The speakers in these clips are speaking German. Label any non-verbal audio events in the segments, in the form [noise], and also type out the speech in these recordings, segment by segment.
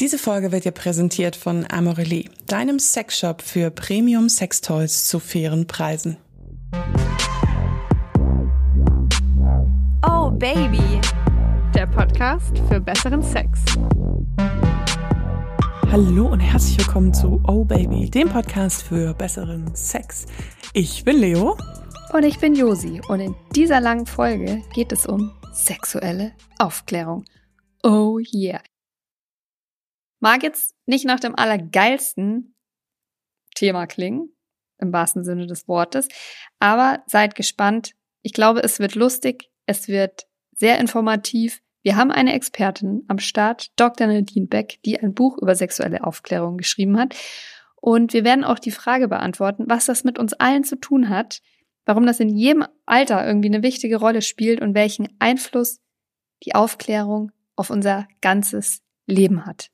Diese Folge wird dir präsentiert von Amorelie, deinem Sexshop für Premium Sextoys zu fairen Preisen. Oh Baby, der Podcast für besseren Sex. Hallo und herzlich willkommen zu Oh Baby, dem Podcast für besseren Sex. Ich bin Leo. Und ich bin Josi. Und in dieser langen Folge geht es um sexuelle Aufklärung. Oh yeah. Mag jetzt nicht nach dem allergeilsten Thema klingen, im wahrsten Sinne des Wortes, aber seid gespannt. Ich glaube, es wird lustig, es wird sehr informativ. Wir haben eine Expertin am Start, Dr. Nadine Beck, die ein Buch über sexuelle Aufklärung geschrieben hat. Und wir werden auch die Frage beantworten, was das mit uns allen zu tun hat, warum das in jedem Alter irgendwie eine wichtige Rolle spielt und welchen Einfluss die Aufklärung auf unser ganzes Leben hat.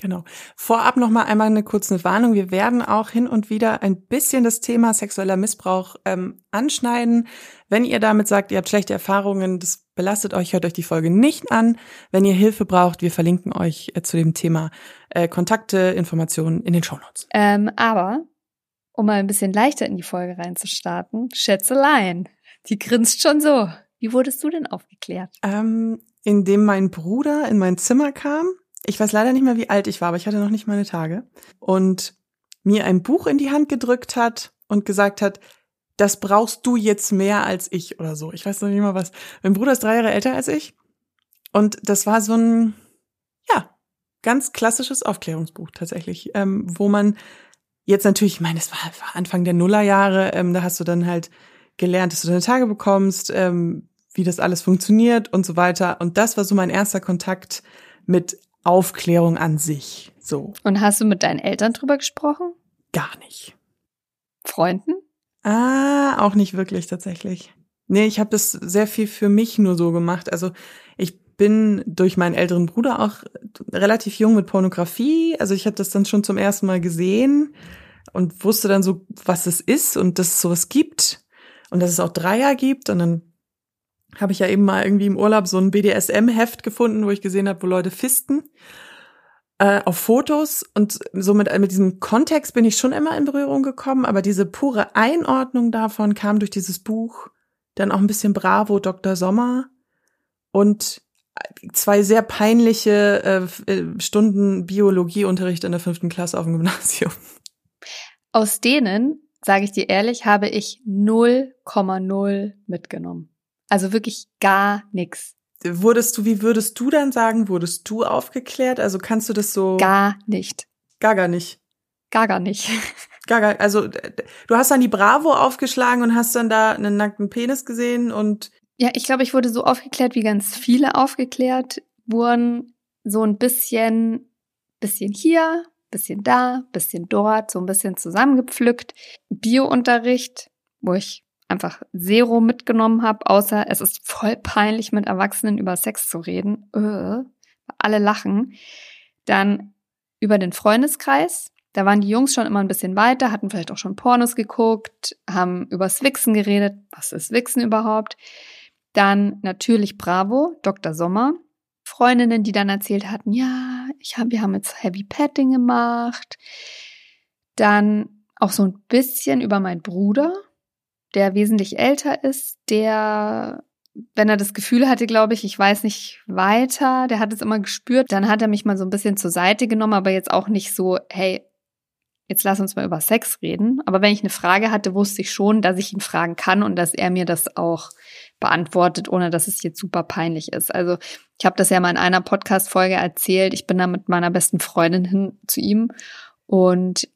Genau. Vorab noch mal einmal eine kurze Warnung. Wir werden auch hin und wieder ein bisschen das Thema sexueller Missbrauch ähm, anschneiden. Wenn ihr damit sagt, ihr habt schlechte Erfahrungen, das belastet euch, hört euch die Folge nicht an. Wenn ihr Hilfe braucht, wir verlinken euch äh, zu dem Thema äh, Kontakte, Informationen in den Shownotes. Ähm, aber um mal ein bisschen leichter in die Folge reinzustarten, Schätzelein, die grinst schon so. Wie wurdest du denn aufgeklärt? Ähm, indem mein Bruder in mein Zimmer kam ich weiß leider nicht mehr, wie alt ich war, aber ich hatte noch nicht meine Tage. Und mir ein Buch in die Hand gedrückt hat und gesagt hat, das brauchst du jetzt mehr als ich oder so. Ich weiß noch nicht mal was. Mein Bruder ist drei Jahre älter als ich. Und das war so ein, ja, ganz klassisches Aufklärungsbuch tatsächlich, ähm, wo man jetzt natürlich, ich meine, es war, Anfang der Nullerjahre, ähm, da hast du dann halt gelernt, dass du deine Tage bekommst, ähm, wie das alles funktioniert und so weiter. Und das war so mein erster Kontakt mit Aufklärung an sich. So. Und hast du mit deinen Eltern drüber gesprochen? Gar nicht. Freunden? Ah, auch nicht wirklich tatsächlich. Nee, ich habe das sehr viel für mich nur so gemacht. Also ich bin durch meinen älteren Bruder auch relativ jung mit Pornografie. Also ich habe das dann schon zum ersten Mal gesehen und wusste dann so, was es ist und dass es sowas gibt und dass es auch Dreier gibt. Und dann habe ich ja eben mal irgendwie im Urlaub so ein BDSM-Heft gefunden, wo ich gesehen habe, wo Leute fisten äh, auf Fotos und so mit, mit diesem Kontext bin ich schon immer in Berührung gekommen, aber diese pure Einordnung davon kam durch dieses Buch, dann auch ein bisschen Bravo, Dr. Sommer und zwei sehr peinliche äh, äh, Stunden Biologieunterricht in der fünften Klasse auf dem Gymnasium. Aus denen, sage ich dir ehrlich, habe ich 0,0 mitgenommen. Also wirklich gar nichts. Wurdest du, wie würdest du dann sagen, wurdest du aufgeklärt? Also kannst du das so? Gar nicht. Gar gar nicht. Gar gar nicht. [laughs] Gar gar, also du hast dann die Bravo aufgeschlagen und hast dann da einen nackten Penis gesehen und ja, ich glaube, ich wurde so aufgeklärt, wie ganz viele aufgeklärt wurden, so ein bisschen, bisschen hier, bisschen da, bisschen dort, so ein bisschen zusammengepflückt. Biounterricht, wo ich einfach Zero mitgenommen habe, außer es ist voll peinlich, mit Erwachsenen über Sex zu reden. Öh, alle lachen. Dann über den Freundeskreis. Da waren die Jungs schon immer ein bisschen weiter, hatten vielleicht auch schon Pornos geguckt, haben übers Wichsen geredet. Was ist Wichsen überhaupt? Dann natürlich Bravo, Dr. Sommer. Freundinnen, die dann erzählt hatten, ja, ich hab, wir haben jetzt Heavy Petting gemacht. Dann auch so ein bisschen über meinen Bruder, der wesentlich älter ist, der, wenn er das Gefühl hatte, glaube ich, ich weiß nicht weiter, der hat es immer gespürt, dann hat er mich mal so ein bisschen zur Seite genommen, aber jetzt auch nicht so, hey, jetzt lass uns mal über Sex reden. Aber wenn ich eine Frage hatte, wusste ich schon, dass ich ihn fragen kann und dass er mir das auch beantwortet, ohne dass es jetzt super peinlich ist. Also ich habe das ja mal in einer Podcast-Folge erzählt. Ich bin da mit meiner besten Freundin hin zu ihm und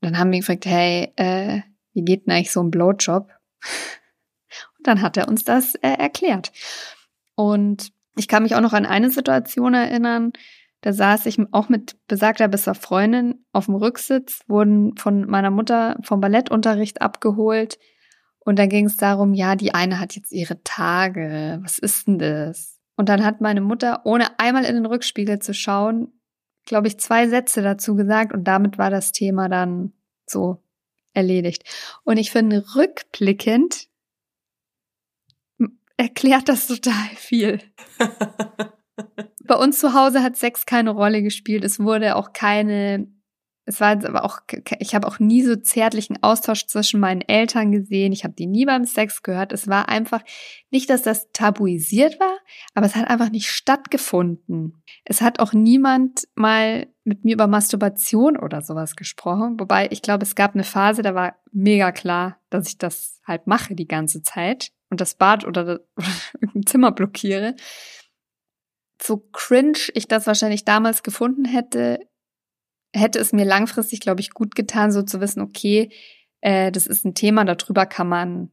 dann haben wir gefragt, hey, äh, wie geht denn eigentlich so ein Blowjob? Und dann hat er uns das äh, erklärt. Und ich kann mich auch noch an eine Situation erinnern, da saß ich auch mit besagter besser Freundin auf dem Rücksitz, wurden von meiner Mutter vom Ballettunterricht abgeholt. Und dann ging es darum, ja, die eine hat jetzt ihre Tage. Was ist denn das? Und dann hat meine Mutter, ohne einmal in den Rückspiegel zu schauen, glaube ich, zwei Sätze dazu gesagt. Und damit war das Thema dann so erledigt. Und ich finde, rückblickend erklärt das total viel. [laughs] Bei uns zu Hause hat Sex keine Rolle gespielt. Es wurde auch keine es war aber auch, ich habe auch nie so zärtlichen Austausch zwischen meinen Eltern gesehen. Ich habe die nie beim Sex gehört. Es war einfach nicht, dass das tabuisiert war, aber es hat einfach nicht stattgefunden. Es hat auch niemand mal mit mir über Masturbation oder sowas gesprochen. Wobei ich glaube, es gab eine Phase, da war mega klar, dass ich das halt mache die ganze Zeit und das Bad oder, das, oder [laughs] irgendein Zimmer blockiere. So cringe ich das wahrscheinlich damals gefunden hätte, hätte es mir langfristig, glaube ich, gut getan, so zu wissen, okay, äh, das ist ein Thema, darüber kann man,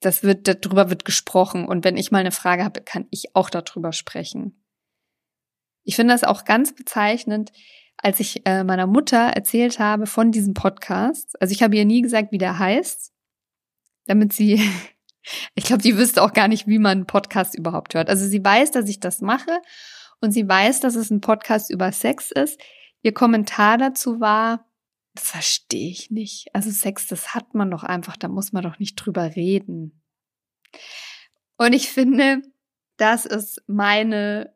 das wird, darüber wird gesprochen. Und wenn ich mal eine Frage habe, kann ich auch darüber sprechen. Ich finde das auch ganz bezeichnend, als ich äh, meiner Mutter erzählt habe von diesem Podcast. Also ich habe ihr nie gesagt, wie der heißt, damit sie, [laughs] ich glaube, die wüsste auch gar nicht, wie man einen Podcast überhaupt hört. Also sie weiß, dass ich das mache und sie weiß, dass es ein Podcast über Sex ist. Ihr Kommentar dazu war, das verstehe ich nicht. Also Sex, das hat man doch einfach, da muss man doch nicht drüber reden. Und ich finde, das ist meine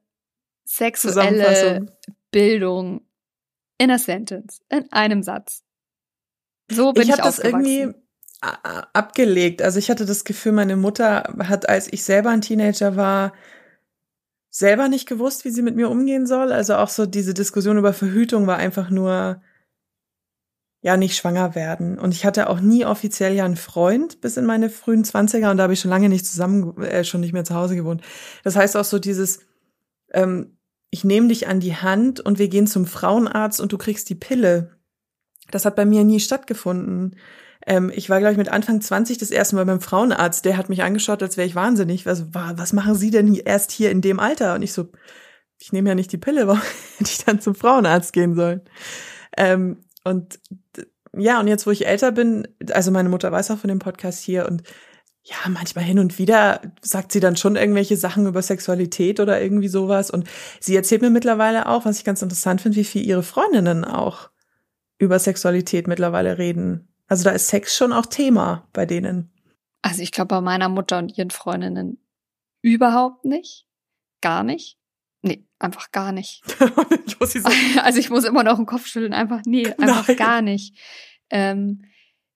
sexuelle Bildung in a sentence, in einem Satz. So bin ich, ich das irgendwie abgelegt. Also ich hatte das Gefühl, meine Mutter hat, als ich selber ein Teenager war, selber nicht gewusst, wie sie mit mir umgehen soll. Also auch so diese Diskussion über Verhütung war einfach nur, ja, nicht schwanger werden. Und ich hatte auch nie offiziell ja einen Freund bis in meine frühen Zwanziger und da habe ich schon lange nicht zusammen, äh, schon nicht mehr zu Hause gewohnt. Das heißt auch so dieses, ähm, ich nehme dich an die Hand und wir gehen zum Frauenarzt und du kriegst die Pille. Das hat bei mir nie stattgefunden. Ähm, ich war, glaube ich, mit Anfang 20 das erste Mal beim Frauenarzt. Der hat mich angeschaut, als wäre ich wahnsinnig. Also, was machen Sie denn erst hier in dem Alter? Und ich so, ich nehme ja nicht die Pille, [laughs] warum hätte ich dann zum Frauenarzt gehen sollen? Ähm, und ja, und jetzt, wo ich älter bin, also meine Mutter weiß auch von dem Podcast hier und ja, manchmal hin und wieder sagt sie dann schon irgendwelche Sachen über Sexualität oder irgendwie sowas. Und sie erzählt mir mittlerweile auch, was ich ganz interessant finde, wie viel ihre Freundinnen auch über Sexualität mittlerweile reden. Also da ist Sex schon auch Thema bei denen. Also ich glaube bei meiner Mutter und ihren Freundinnen überhaupt nicht. Gar nicht. Nee, einfach gar nicht. [laughs] [laughs] ich muss also ich muss immer noch den Kopf schütteln, einfach nee, [laughs] einfach Nein. gar nicht. Ähm,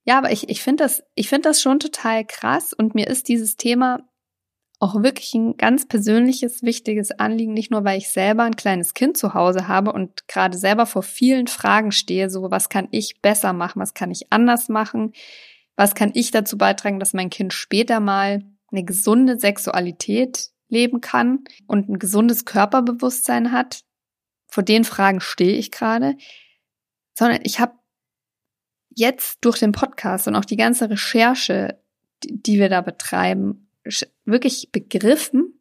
ja, aber ich, ich finde das, ich finde das schon total krass und mir ist dieses Thema auch wirklich ein ganz persönliches, wichtiges Anliegen, nicht nur, weil ich selber ein kleines Kind zu Hause habe und gerade selber vor vielen Fragen stehe, so was kann ich besser machen, was kann ich anders machen, was kann ich dazu beitragen, dass mein Kind später mal eine gesunde Sexualität leben kann und ein gesundes Körperbewusstsein hat. Vor den Fragen stehe ich gerade, sondern ich habe jetzt durch den Podcast und auch die ganze Recherche, die wir da betreiben, wirklich begriffen,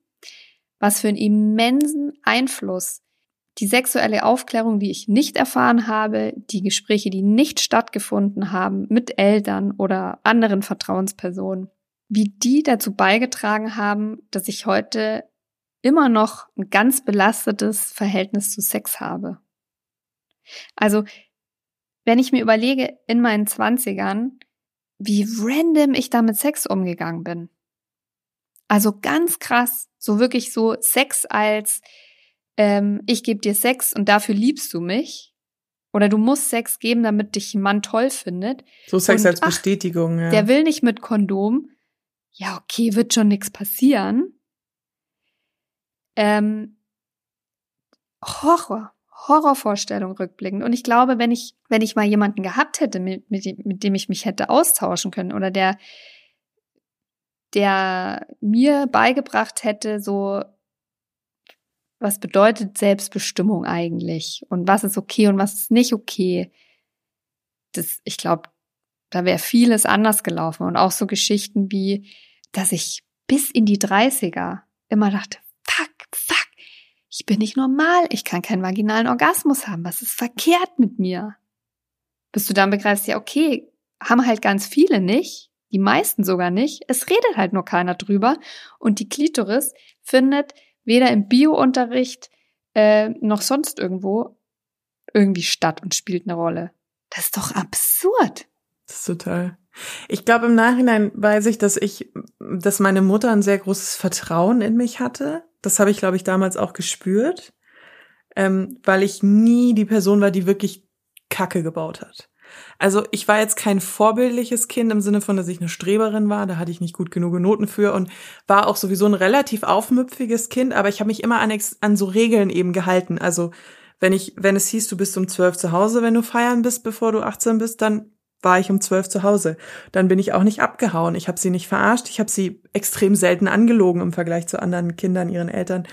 was für einen immensen Einfluss die sexuelle Aufklärung, die ich nicht erfahren habe, die Gespräche, die nicht stattgefunden haben mit Eltern oder anderen Vertrauenspersonen, wie die dazu beigetragen haben, dass ich heute immer noch ein ganz belastetes Verhältnis zu Sex habe. Also, wenn ich mir überlege, in meinen Zwanzigern, wie random ich da mit Sex umgegangen bin. Also ganz krass, so wirklich so Sex als ähm, ich gebe dir Sex und dafür liebst du mich. Oder du musst Sex geben, damit dich ein Mann toll findet. So Sex und, als Bestätigung, ach, ja. Der will nicht mit Kondom. Ja, okay, wird schon nichts passieren. Ähm, Horror. Horrorvorstellung rückblickend. Und ich glaube, wenn ich, wenn ich mal jemanden gehabt hätte, mit, mit, mit dem ich mich hätte austauschen können oder der der mir beigebracht hätte, so was bedeutet Selbstbestimmung eigentlich und was ist okay und was ist nicht okay. Das, ich glaube, da wäre vieles anders gelaufen und auch so Geschichten wie, dass ich bis in die 30er immer dachte, fuck, fuck, ich bin nicht normal, ich kann keinen vaginalen Orgasmus haben, was ist verkehrt mit mir? Bis du dann begreifst, ja, okay, haben halt ganz viele nicht, die meisten sogar nicht. Es redet halt nur keiner drüber. Und die Klitoris findet weder im Biounterricht äh, noch sonst irgendwo irgendwie statt und spielt eine Rolle. Das ist doch absurd. Das ist total. Ich glaube, im Nachhinein weiß ich, dass ich, dass meine Mutter ein sehr großes Vertrauen in mich hatte. Das habe ich, glaube ich, damals auch gespürt, ähm, weil ich nie die Person war, die wirklich Kacke gebaut hat. Also ich war jetzt kein vorbildliches Kind im Sinne von, dass ich eine Streberin war, da hatte ich nicht gut genug Noten für und war auch sowieso ein relativ aufmüpfiges Kind, aber ich habe mich immer an, an so Regeln eben gehalten. Also wenn ich, wenn es hieß, du bist um zwölf zu Hause, wenn du feiern bist, bevor du 18 bist, dann war ich um zwölf zu Hause. Dann bin ich auch nicht abgehauen. Ich habe sie nicht verarscht. Ich habe sie extrem selten angelogen im Vergleich zu anderen Kindern, ihren Eltern.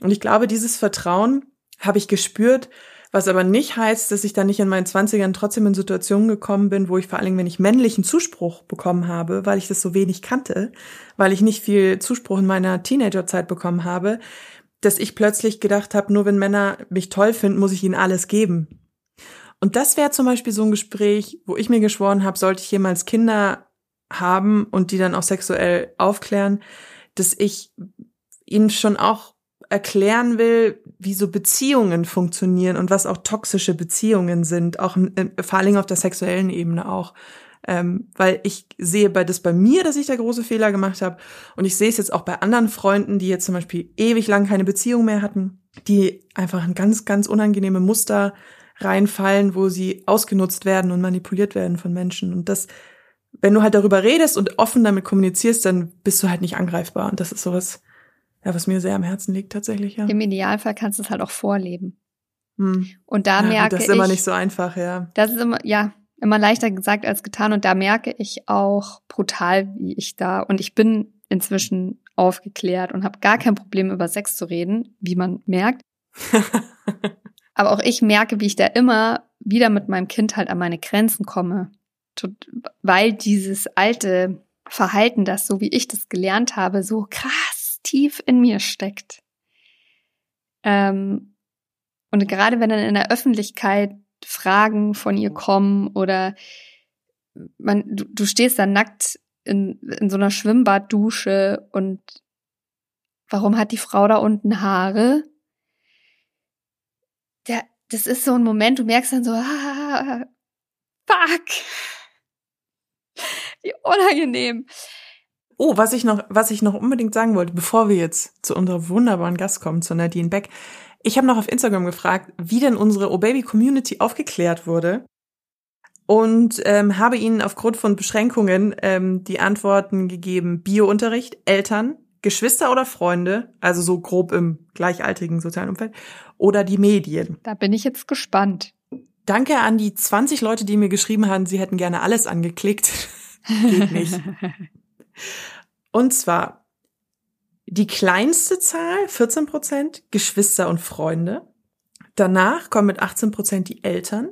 Und ich glaube, dieses Vertrauen habe ich gespürt, was aber nicht heißt, dass ich dann nicht in meinen Zwanzigern trotzdem in Situationen gekommen bin, wo ich vor allen Dingen, wenn ich männlichen Zuspruch bekommen habe, weil ich das so wenig kannte, weil ich nicht viel Zuspruch in meiner Teenagerzeit bekommen habe, dass ich plötzlich gedacht habe, nur wenn Männer mich toll finden, muss ich ihnen alles geben. Und das wäre zum Beispiel so ein Gespräch, wo ich mir geschworen habe, sollte ich jemals Kinder haben und die dann auch sexuell aufklären, dass ich ihnen schon auch erklären will, wie so Beziehungen funktionieren und was auch toxische Beziehungen sind, auch vor allen Dingen auf der sexuellen Ebene auch. Ähm, weil ich sehe bei das bei mir, dass ich da große Fehler gemacht habe und ich sehe es jetzt auch bei anderen Freunden, die jetzt zum Beispiel ewig lang keine Beziehung mehr hatten, die einfach ein ganz, ganz unangenehme Muster reinfallen, wo sie ausgenutzt werden und manipuliert werden von Menschen. Und das, wenn du halt darüber redest und offen damit kommunizierst, dann bist du halt nicht angreifbar. Und das ist sowas, ja, was mir sehr am Herzen liegt tatsächlich, ja. Im Idealfall kannst du es halt auch vorleben. Hm. Und da ja, merke ich. Das ist immer nicht so einfach, ja. Das ist immer, ja, immer leichter gesagt als getan. Und da merke ich auch brutal, wie ich da, und ich bin inzwischen aufgeklärt und habe gar kein Problem, über Sex zu reden, wie man merkt. [laughs] Aber auch ich merke, wie ich da immer wieder mit meinem Kind halt an meine Grenzen komme. Weil dieses alte Verhalten, das so wie ich das gelernt habe, so krass tief in mir steckt. Ähm, und gerade wenn dann in der Öffentlichkeit Fragen von ihr kommen oder man, du, du stehst da nackt in, in so einer Schwimmbaddusche und warum hat die Frau da unten Haare? der, das ist so ein Moment, du merkst dann so, ah, fuck. [laughs] Wie unangenehm. Oh, was ich noch, was ich noch unbedingt sagen wollte, bevor wir jetzt zu unserer wunderbaren Gast kommen, zu Nadine Beck. Ich habe noch auf Instagram gefragt, wie denn unsere O-Baby-Community aufgeklärt wurde und ähm, habe ihnen aufgrund von Beschränkungen ähm, die Antworten gegeben: Biounterricht, Eltern, Geschwister oder Freunde, also so grob im gleichaltrigen sozialen Umfeld, oder die Medien. Da bin ich jetzt gespannt. Danke an die 20 Leute, die mir geschrieben haben, sie hätten gerne alles angeklickt. [laughs] Geht nicht. [laughs] Und zwar die kleinste Zahl, 14 Prozent, Geschwister und Freunde. Danach kommen mit 18 Prozent die Eltern.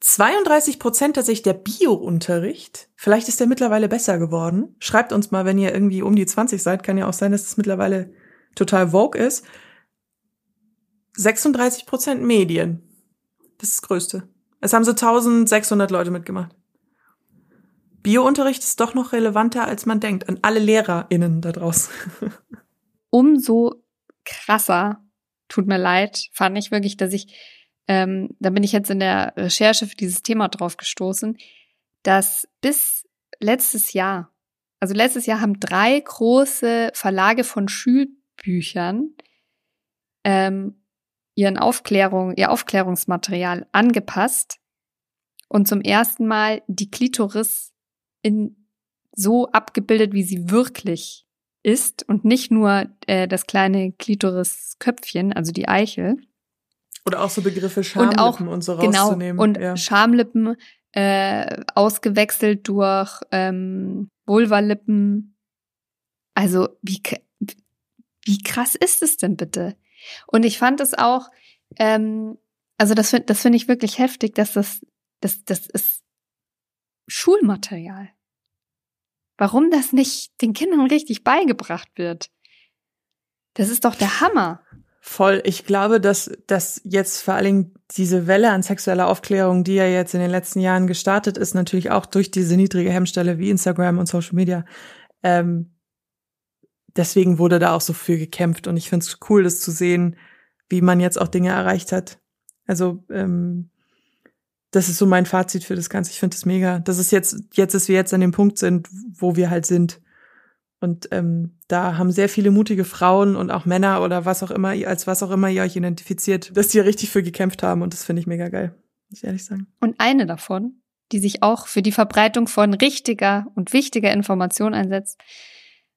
32 Prozent tatsächlich der Bio-Unterricht. Vielleicht ist der mittlerweile besser geworden. Schreibt uns mal, wenn ihr irgendwie um die 20 seid. Kann ja auch sein, dass es mittlerweile total vogue ist. 36 Prozent Medien. Das ist das Größte. Es haben so 1600 Leute mitgemacht. Bio-Unterricht ist doch noch relevanter, als man denkt. An alle LehrerInnen da draußen. [laughs] Umso krasser, tut mir leid, fand ich wirklich, dass ich ähm, da bin ich jetzt in der Recherche für dieses Thema drauf gestoßen, dass bis letztes Jahr, also letztes Jahr haben drei große Verlage von Schulbüchern ähm, ihren Aufklärung, ihr Aufklärungsmaterial angepasst und zum ersten Mal die Klitoris in so abgebildet, wie sie wirklich ist und nicht nur äh, das kleine Klitorisköpfchen, also die Eichel. Oder auch so Begriffe Schamlippen und, auch, und so genau, rauszunehmen. Und ja. Schamlippen äh, ausgewechselt durch ähm, Vulvalippen. Also wie, wie krass ist es denn bitte? Und ich fand es auch, ähm, also das, das finde ich wirklich heftig, dass das, das, das ist Schulmaterial. Warum das nicht den Kindern richtig beigebracht wird? Das ist doch der Hammer. Voll. Ich glaube, dass, dass jetzt vor Dingen diese Welle an sexueller Aufklärung, die ja jetzt in den letzten Jahren gestartet ist, natürlich auch durch diese niedrige Hemmstelle wie Instagram und Social Media, ähm, deswegen wurde da auch so viel gekämpft. Und ich finde es cool, das zu sehen, wie man jetzt auch Dinge erreicht hat. Also, ähm, das ist so mein Fazit für das Ganze. Ich finde es mega. Das ist jetzt, jetzt, dass wir jetzt an dem Punkt sind, wo wir halt sind. Und ähm, da haben sehr viele mutige Frauen und auch Männer oder was auch immer, als was auch immer ihr euch identifiziert, dass die richtig für gekämpft haben. Und das finde ich mega geil, muss ich ehrlich sagen. Und eine davon, die sich auch für die Verbreitung von richtiger und wichtiger Information einsetzt,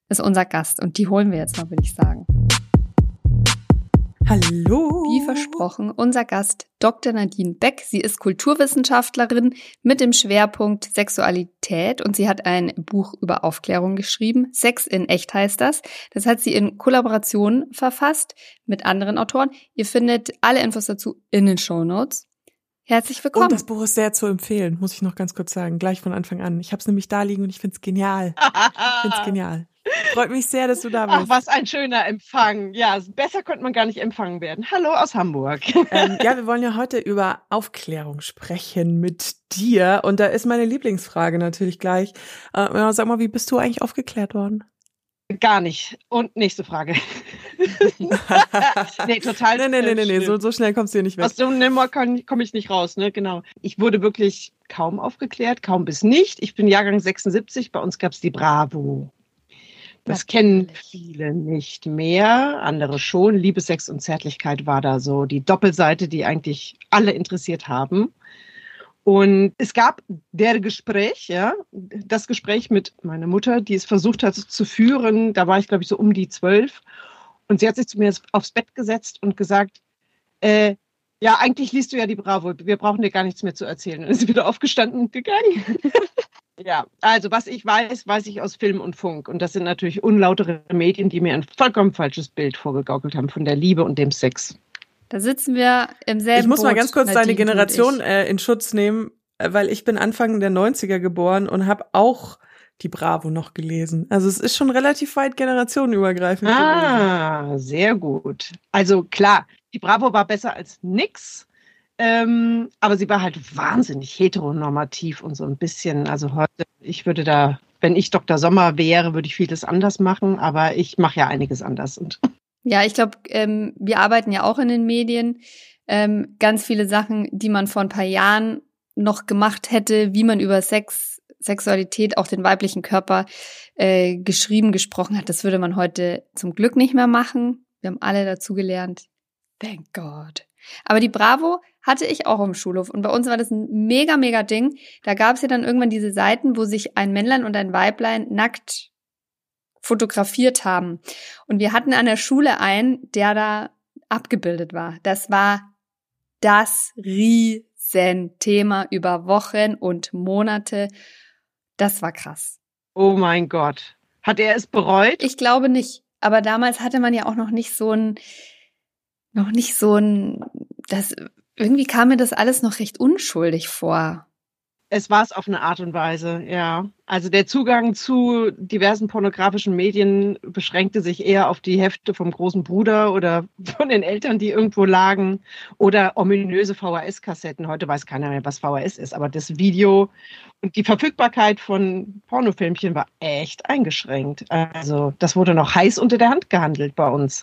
ist unser Gast. Und die holen wir jetzt mal, würde ich sagen. Hallo. Wie versprochen, unser Gast Dr. Nadine Beck. Sie ist Kulturwissenschaftlerin mit dem Schwerpunkt Sexualität und sie hat ein Buch über Aufklärung geschrieben. Sex in echt heißt das. Das hat sie in Kollaboration verfasst mit anderen Autoren. Ihr findet alle Infos dazu in den Show Notes. Herzlich willkommen. Und das Buch ist sehr zu empfehlen, muss ich noch ganz kurz sagen, gleich von Anfang an. Ich habe es nämlich da liegen und ich finde es genial. Ich finde es genial. Freut mich sehr, dass du da bist. Ach, was ein schöner Empfang. Ja, besser könnte man gar nicht empfangen werden. Hallo aus Hamburg. Ähm, [laughs] ja, wir wollen ja heute über Aufklärung sprechen mit dir. Und da ist meine Lieblingsfrage natürlich gleich. Äh, sag mal, wie bist du eigentlich aufgeklärt worden? Gar nicht. Und nächste Frage. [laughs] nee, total. Nee, nee, nee, nee, nee. So, so schnell kommst du hier nicht weg. Aus so einem Nimmer komme ich nicht raus, ne? Genau. Ich wurde wirklich kaum aufgeklärt, kaum bis nicht. Ich bin Jahrgang 76, bei uns gab es die Bravo. Das kennen viele nicht mehr, andere schon. Liebe, Sex und Zärtlichkeit war da so die Doppelseite, die eigentlich alle interessiert haben. Und es gab der Gespräch, ja, das Gespräch mit meiner Mutter, die es versucht hat zu führen. Da war ich, glaube ich, so um die zwölf. Und sie hat sich zu mir aufs Bett gesetzt und gesagt, äh, ja, eigentlich liest du ja die Bravo. Wir brauchen dir gar nichts mehr zu erzählen. Und ist sie wieder aufgestanden und gegangen. [laughs] Ja, also was ich weiß, weiß ich aus Film und Funk. Und das sind natürlich unlautere Medien, die mir ein vollkommen falsches Bild vorgegaukelt haben von der Liebe und dem Sex. Da sitzen wir im selben Ich muss Boot, mal ganz kurz Nadine deine Generation äh, in Schutz nehmen, äh, weil ich bin Anfang der 90er geboren und habe auch die Bravo noch gelesen. Also es ist schon relativ weit generationenübergreifend. Ah, gewesen. sehr gut. Also klar, die Bravo war besser als nix. Ähm, aber sie war halt wahnsinnig heteronormativ und so ein bisschen, also heute, ich würde da, wenn ich Dr. Sommer wäre, würde ich vieles anders machen, aber ich mache ja einiges anders. Und [laughs] ja, ich glaube, ähm, wir arbeiten ja auch in den Medien. Ähm, ganz viele Sachen, die man vor ein paar Jahren noch gemacht hätte, wie man über Sex, Sexualität, auch den weiblichen Körper äh, geschrieben, gesprochen hat, das würde man heute zum Glück nicht mehr machen. Wir haben alle dazu gelernt. Thank God. Aber die Bravo hatte ich auch im Schulhof. Und bei uns war das ein mega, mega Ding. Da gab es ja dann irgendwann diese Seiten, wo sich ein Männlein und ein Weiblein nackt fotografiert haben. Und wir hatten an der Schule einen, der da abgebildet war. Das war das Riesenthema über Wochen und Monate. Das war krass. Oh mein Gott. Hat er es bereut? Ich glaube nicht. Aber damals hatte man ja auch noch nicht so ein, noch nicht so ein, das, irgendwie kam mir das alles noch recht unschuldig vor. Es war es auf eine Art und Weise, ja. Also der Zugang zu diversen pornografischen Medien beschränkte sich eher auf die Hefte vom großen Bruder oder [laughs] von den Eltern, die irgendwo lagen, oder ominöse VHS-Kassetten. Heute weiß keiner mehr, was VHS ist, aber das Video und die Verfügbarkeit von Pornofilmchen war echt eingeschränkt. Also das wurde noch heiß unter der Hand gehandelt bei uns.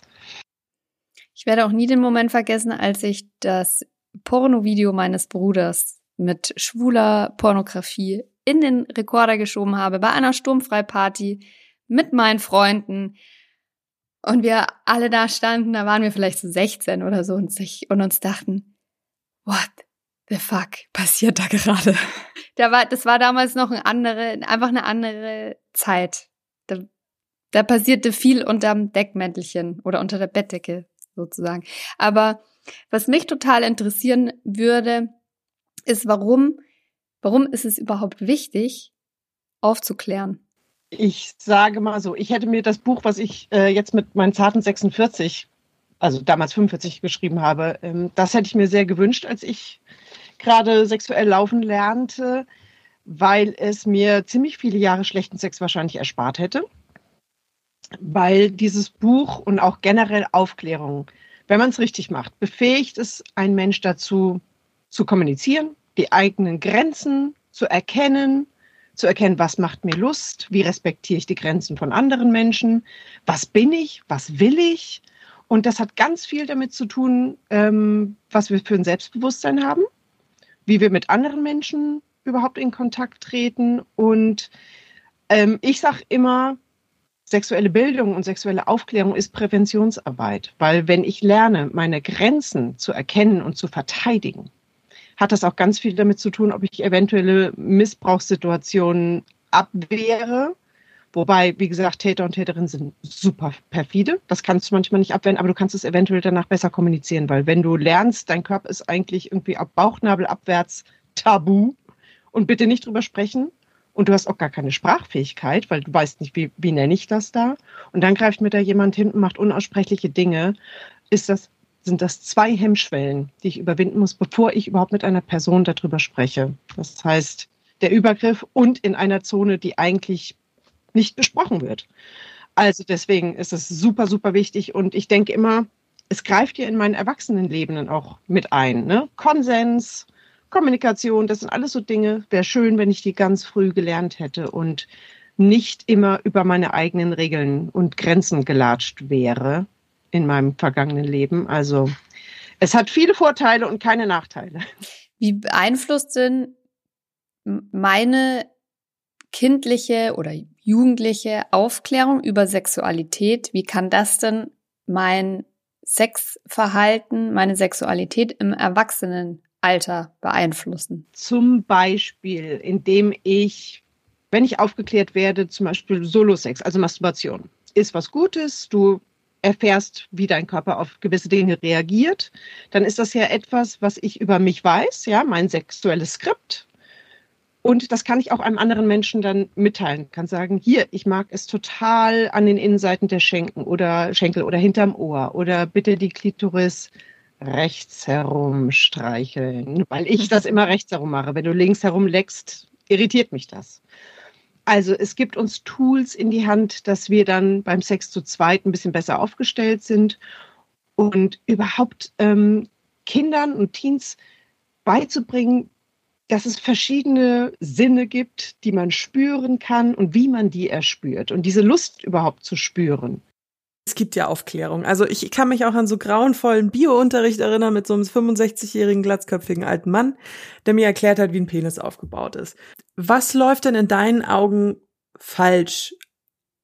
Ich werde auch nie den Moment vergessen, als ich das Pornovideo meines Bruders mit schwuler Pornografie in den Rekorder geschoben habe bei einer Sturmfreiparty mit meinen Freunden und wir alle da standen, da waren wir vielleicht so 16 oder so und, sich, und uns dachten, what the fuck passiert da gerade? Da war, das war damals noch eine andere, einfach eine andere Zeit. Da, da passierte viel unterm Deckmäntelchen oder unter der Bettdecke sozusagen. Aber was mich total interessieren würde, ist, warum, warum ist es überhaupt wichtig, aufzuklären? Ich sage mal so, ich hätte mir das Buch, was ich äh, jetzt mit meinen zarten 46, also damals 45 geschrieben habe, ähm, das hätte ich mir sehr gewünscht, als ich gerade sexuell laufen lernte, weil es mir ziemlich viele Jahre schlechten Sex wahrscheinlich erspart hätte. Weil dieses Buch und auch generell Aufklärung wenn man es richtig macht, befähigt es einen Mensch dazu, zu kommunizieren, die eigenen Grenzen zu erkennen, zu erkennen, was macht mir Lust, wie respektiere ich die Grenzen von anderen Menschen, was bin ich, was will ich. Und das hat ganz viel damit zu tun, ähm, was wir für ein Selbstbewusstsein haben, wie wir mit anderen Menschen überhaupt in Kontakt treten. Und ähm, ich sage immer, sexuelle Bildung und sexuelle Aufklärung ist Präventionsarbeit, weil wenn ich lerne, meine Grenzen zu erkennen und zu verteidigen, hat das auch ganz viel damit zu tun, ob ich eventuelle Missbrauchssituationen abwehre. Wobei, wie gesagt, Täter und Täterinnen sind super perfide. Das kannst du manchmal nicht abwehren, aber du kannst es eventuell danach besser kommunizieren, weil wenn du lernst, dein Körper ist eigentlich irgendwie ab Bauchnabel abwärts tabu und bitte nicht drüber sprechen, und du hast auch gar keine Sprachfähigkeit, weil du weißt nicht, wie, wie nenne ich das da. Und dann greift mir da jemand hin und macht unaussprechliche Dinge. Ist das, sind das zwei Hemmschwellen, die ich überwinden muss, bevor ich überhaupt mit einer Person darüber spreche. Das heißt, der Übergriff und in einer Zone, die eigentlich nicht besprochen wird. Also deswegen ist es super, super wichtig. Und ich denke immer, es greift ja in mein Erwachsenenleben auch mit ein. Ne? Konsens, Kommunikation, das sind alles so Dinge. Wäre schön, wenn ich die ganz früh gelernt hätte und nicht immer über meine eigenen Regeln und Grenzen gelatscht wäre in meinem vergangenen Leben. Also es hat viele Vorteile und keine Nachteile. Wie beeinflusst denn meine kindliche oder jugendliche Aufklärung über Sexualität, wie kann das denn mein Sexverhalten, meine Sexualität im Erwachsenen Alter beeinflussen? Zum Beispiel, indem ich, wenn ich aufgeklärt werde, zum Beispiel Solo-Sex, also Masturbation, ist was Gutes. Du erfährst, wie dein Körper auf gewisse Dinge reagiert, dann ist das ja etwas, was ich über mich weiß, ja, mein sexuelles Skript. Und das kann ich auch einem anderen Menschen dann mitteilen. Kann sagen, hier, ich mag es total an den Innenseiten der Schenken oder Schenkel oder hinterm Ohr oder bitte die Klitoris rechts herum streicheln, weil ich das immer rechts herum mache. Wenn du links herum leckst, irritiert mich das. Also es gibt uns Tools in die Hand, dass wir dann beim Sex zu zweit ein bisschen besser aufgestellt sind und überhaupt ähm, Kindern und Teens beizubringen, dass es verschiedene Sinne gibt, die man spüren kann und wie man die erspürt und diese Lust überhaupt zu spüren. Es gibt ja Aufklärung. Also ich kann mich auch an so grauenvollen Biounterricht erinnern mit so einem 65-jährigen glatzköpfigen alten Mann, der mir erklärt hat, wie ein Penis aufgebaut ist. Was läuft denn in deinen Augen falsch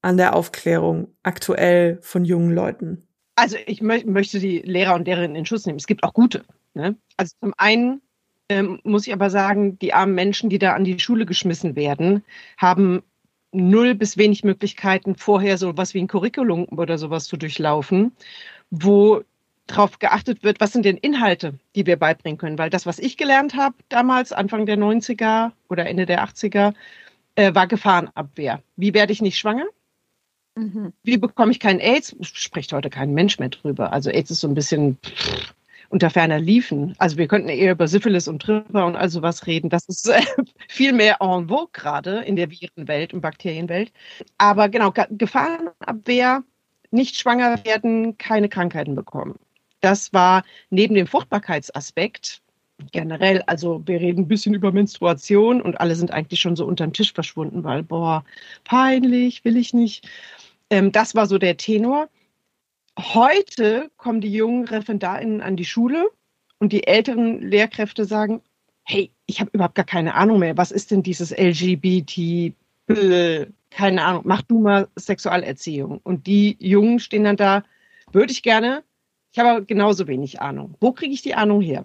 an der Aufklärung aktuell von jungen Leuten? Also ich mö möchte die Lehrer und Lehrerinnen in Schutz nehmen. Es gibt auch gute. Ne? Also zum einen ähm, muss ich aber sagen, die armen Menschen, die da an die Schule geschmissen werden, haben null bis wenig Möglichkeiten, vorher so was wie ein Curriculum oder sowas zu durchlaufen, wo darauf geachtet wird, was sind denn Inhalte, die wir beibringen können. Weil das, was ich gelernt habe damals, Anfang der 90er oder Ende der 80er, äh, war Gefahrenabwehr. Wie werde ich nicht schwanger? Mhm. Wie bekomme ich keinen AIDS? Spricht heute kein Mensch mehr drüber. Also AIDS ist so ein bisschen pff, unter ferner liefen. Also wir könnten eher über Syphilis und Tripper und all sowas reden. Das ist äh, [laughs] viel mehr en vogue gerade in der Virenwelt und Bakterienwelt. Aber genau, Gefahrenabwehr, nicht schwanger werden, keine Krankheiten bekommen. Das war neben dem Fruchtbarkeitsaspekt generell, also wir reden ein bisschen über Menstruation und alle sind eigentlich schon so unter den Tisch verschwunden, weil, boah, peinlich, will ich nicht. Ähm, das war so der Tenor. Heute kommen die jungen ReferendarInnen an die Schule und die älteren Lehrkräfte sagen, hey, ich habe überhaupt gar keine Ahnung mehr. Was ist denn dieses LGBT? Keine Ahnung. Mach du mal Sexualerziehung. Und die Jungen stehen dann da, würde ich gerne. Ich habe genauso wenig Ahnung. Wo kriege ich die Ahnung her?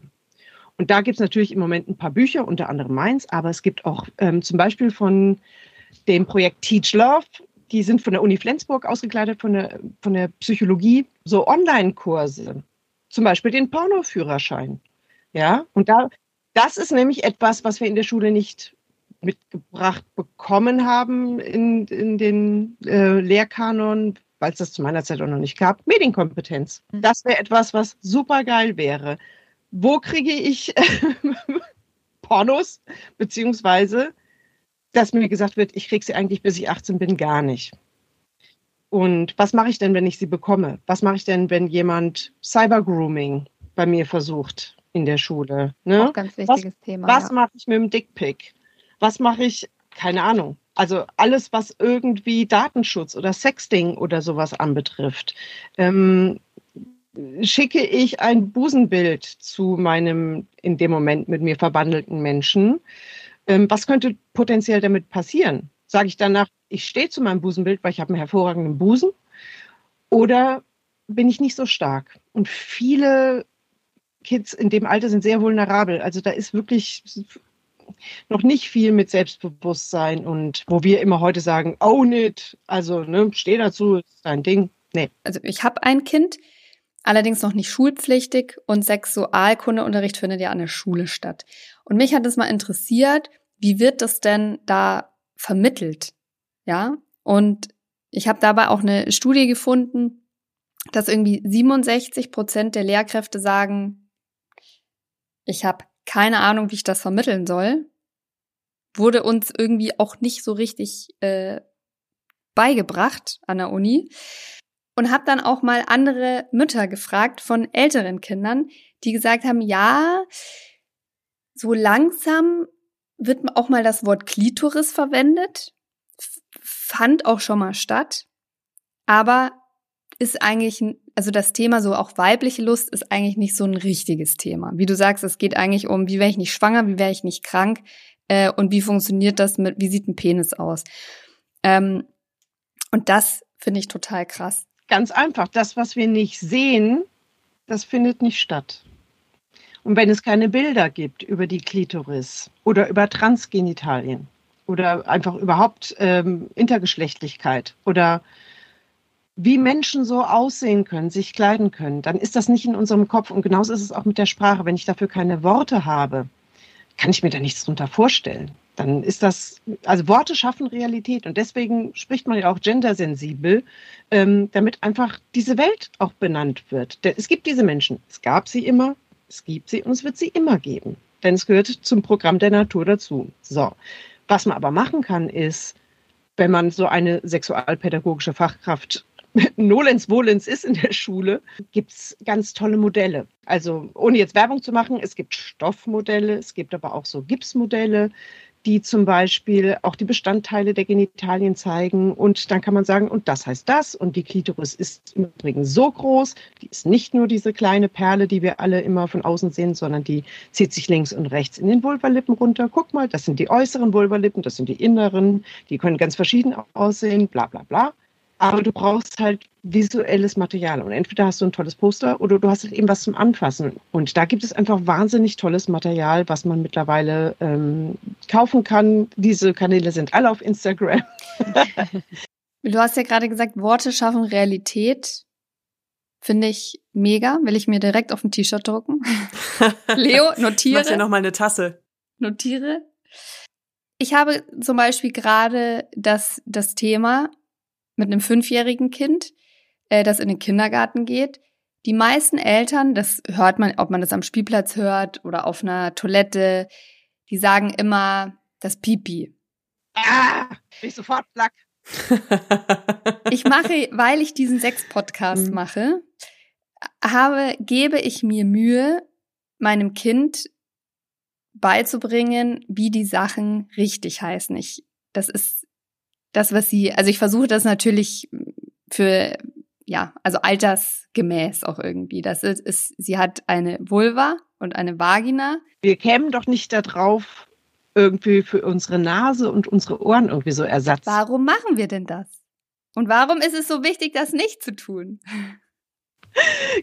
Und da gibt es natürlich im Moment ein paar Bücher, unter anderem meins, aber es gibt auch ähm, zum Beispiel von dem Projekt Teach Love die sind von der Uni Flensburg ausgekleidet, von der, von der Psychologie, so Online-Kurse, zum Beispiel den Pornoführerschein. Ja, und da, das ist nämlich etwas, was wir in der Schule nicht mitgebracht bekommen haben in, in den äh, Lehrkanon, weil es das zu meiner Zeit auch noch nicht gab. Medienkompetenz. Mhm. Das wäre etwas, was super geil wäre. Wo kriege ich [laughs] Pornos, beziehungsweise dass mir gesagt wird, ich kriege sie eigentlich, bis ich 18 bin, gar nicht. Und was mache ich denn, wenn ich sie bekomme? Was mache ich denn, wenn jemand Cybergrooming bei mir versucht in der Schule? Ne? Auch ganz wichtiges was, Thema. Was ja. mache ich mit dem Dickpick? Was mache ich? Keine Ahnung. Also alles, was irgendwie Datenschutz oder Sexting oder sowas anbetrifft. Ähm, schicke ich ein Busenbild zu meinem in dem Moment mit mir verwandelten Menschen? Ähm, was könnte potenziell damit passieren? Sage ich danach, ich stehe zu meinem Busenbild, weil ich habe einen hervorragenden Busen, oder bin ich nicht so stark. Und viele Kids in dem Alter sind sehr vulnerabel. Also da ist wirklich noch nicht viel mit Selbstbewusstsein und wo wir immer heute sagen, own it, also ne, steh dazu, ist dein Ding. Nee. Also ich habe ein Kind, allerdings noch nicht schulpflichtig und Sexualkundeunterricht findet ja an der Schule statt. Und mich hat es mal interessiert, wie wird das denn da vermittelt? Ja, und ich habe dabei auch eine Studie gefunden, dass irgendwie 67 Prozent der Lehrkräfte sagen, ich habe keine Ahnung, wie ich das vermitteln soll. Wurde uns irgendwie auch nicht so richtig äh, beigebracht an der Uni. Und habe dann auch mal andere Mütter gefragt von älteren Kindern, die gesagt haben, ja, so langsam wird auch mal das Wort Klitoris verwendet. Fand auch schon mal statt. Aber ist eigentlich, also das Thema so auch weibliche Lust ist eigentlich nicht so ein richtiges Thema. Wie du sagst, es geht eigentlich um, wie wäre ich nicht schwanger, wie wäre ich nicht krank äh, und wie funktioniert das mit, wie sieht ein Penis aus. Ähm, und das finde ich total krass. Ganz einfach, das, was wir nicht sehen, das findet nicht statt. Und wenn es keine Bilder gibt über die Klitoris oder über Transgenitalien oder einfach überhaupt ähm, Intergeschlechtlichkeit oder wie Menschen so aussehen können, sich kleiden können, dann ist das nicht in unserem Kopf. Und genauso ist es auch mit der Sprache. Wenn ich dafür keine Worte habe, kann ich mir da nichts drunter vorstellen. Dann ist das, also Worte schaffen Realität. Und deswegen spricht man ja auch gendersensibel, ähm, damit einfach diese Welt auch benannt wird. Denn es gibt diese Menschen. Es gab sie immer, es gibt sie und es wird sie immer geben. Denn es gehört zum Programm der Natur dazu. So. Was man aber machen kann, ist, wenn man so eine sexualpädagogische Fachkraft [laughs] nolens volens ist in der Schule, gibt es ganz tolle Modelle. Also ohne jetzt Werbung zu machen, es gibt Stoffmodelle, es gibt aber auch so Gipsmodelle, die zum Beispiel auch die Bestandteile der Genitalien zeigen. Und dann kann man sagen, und das heißt das. Und die Klitoris ist im Übrigen so groß, die ist nicht nur diese kleine Perle, die wir alle immer von außen sehen, sondern die zieht sich links und rechts in den Vulvalippen runter. Guck mal, das sind die äußeren Vulvalippen, das sind die inneren, die können ganz verschieden aussehen, bla bla bla. Aber du brauchst halt visuelles Material. Und entweder hast du ein tolles Poster oder du hast halt eben was zum Anfassen. Und da gibt es einfach wahnsinnig tolles Material, was man mittlerweile ähm, kaufen kann. Diese Kanäle sind alle auf Instagram. [laughs] du hast ja gerade gesagt, Worte schaffen Realität. Finde ich mega. Will ich mir direkt auf ein T-Shirt drucken. [laughs] Leo, notiere. Mach dir nochmal eine Tasse. Notiere. Ich habe zum Beispiel gerade das, das Thema, mit einem fünfjährigen Kind, äh, das in den Kindergarten geht. Die meisten Eltern, das hört man, ob man das am Spielplatz hört oder auf einer Toilette, die sagen immer das Pipi. Ah, ich sofort plack. ich mache, weil ich diesen Sex-Podcast mhm. mache, habe, gebe ich mir Mühe, meinem Kind beizubringen, wie die Sachen richtig heißen. Ich, das ist das, was sie, also ich versuche das natürlich für, ja, also altersgemäß auch irgendwie. Das ist, ist, sie hat eine Vulva und eine Vagina. Wir kämen doch nicht darauf, irgendwie für unsere Nase und unsere Ohren irgendwie so Ersatz. Warum machen wir denn das? Und warum ist es so wichtig, das nicht zu tun?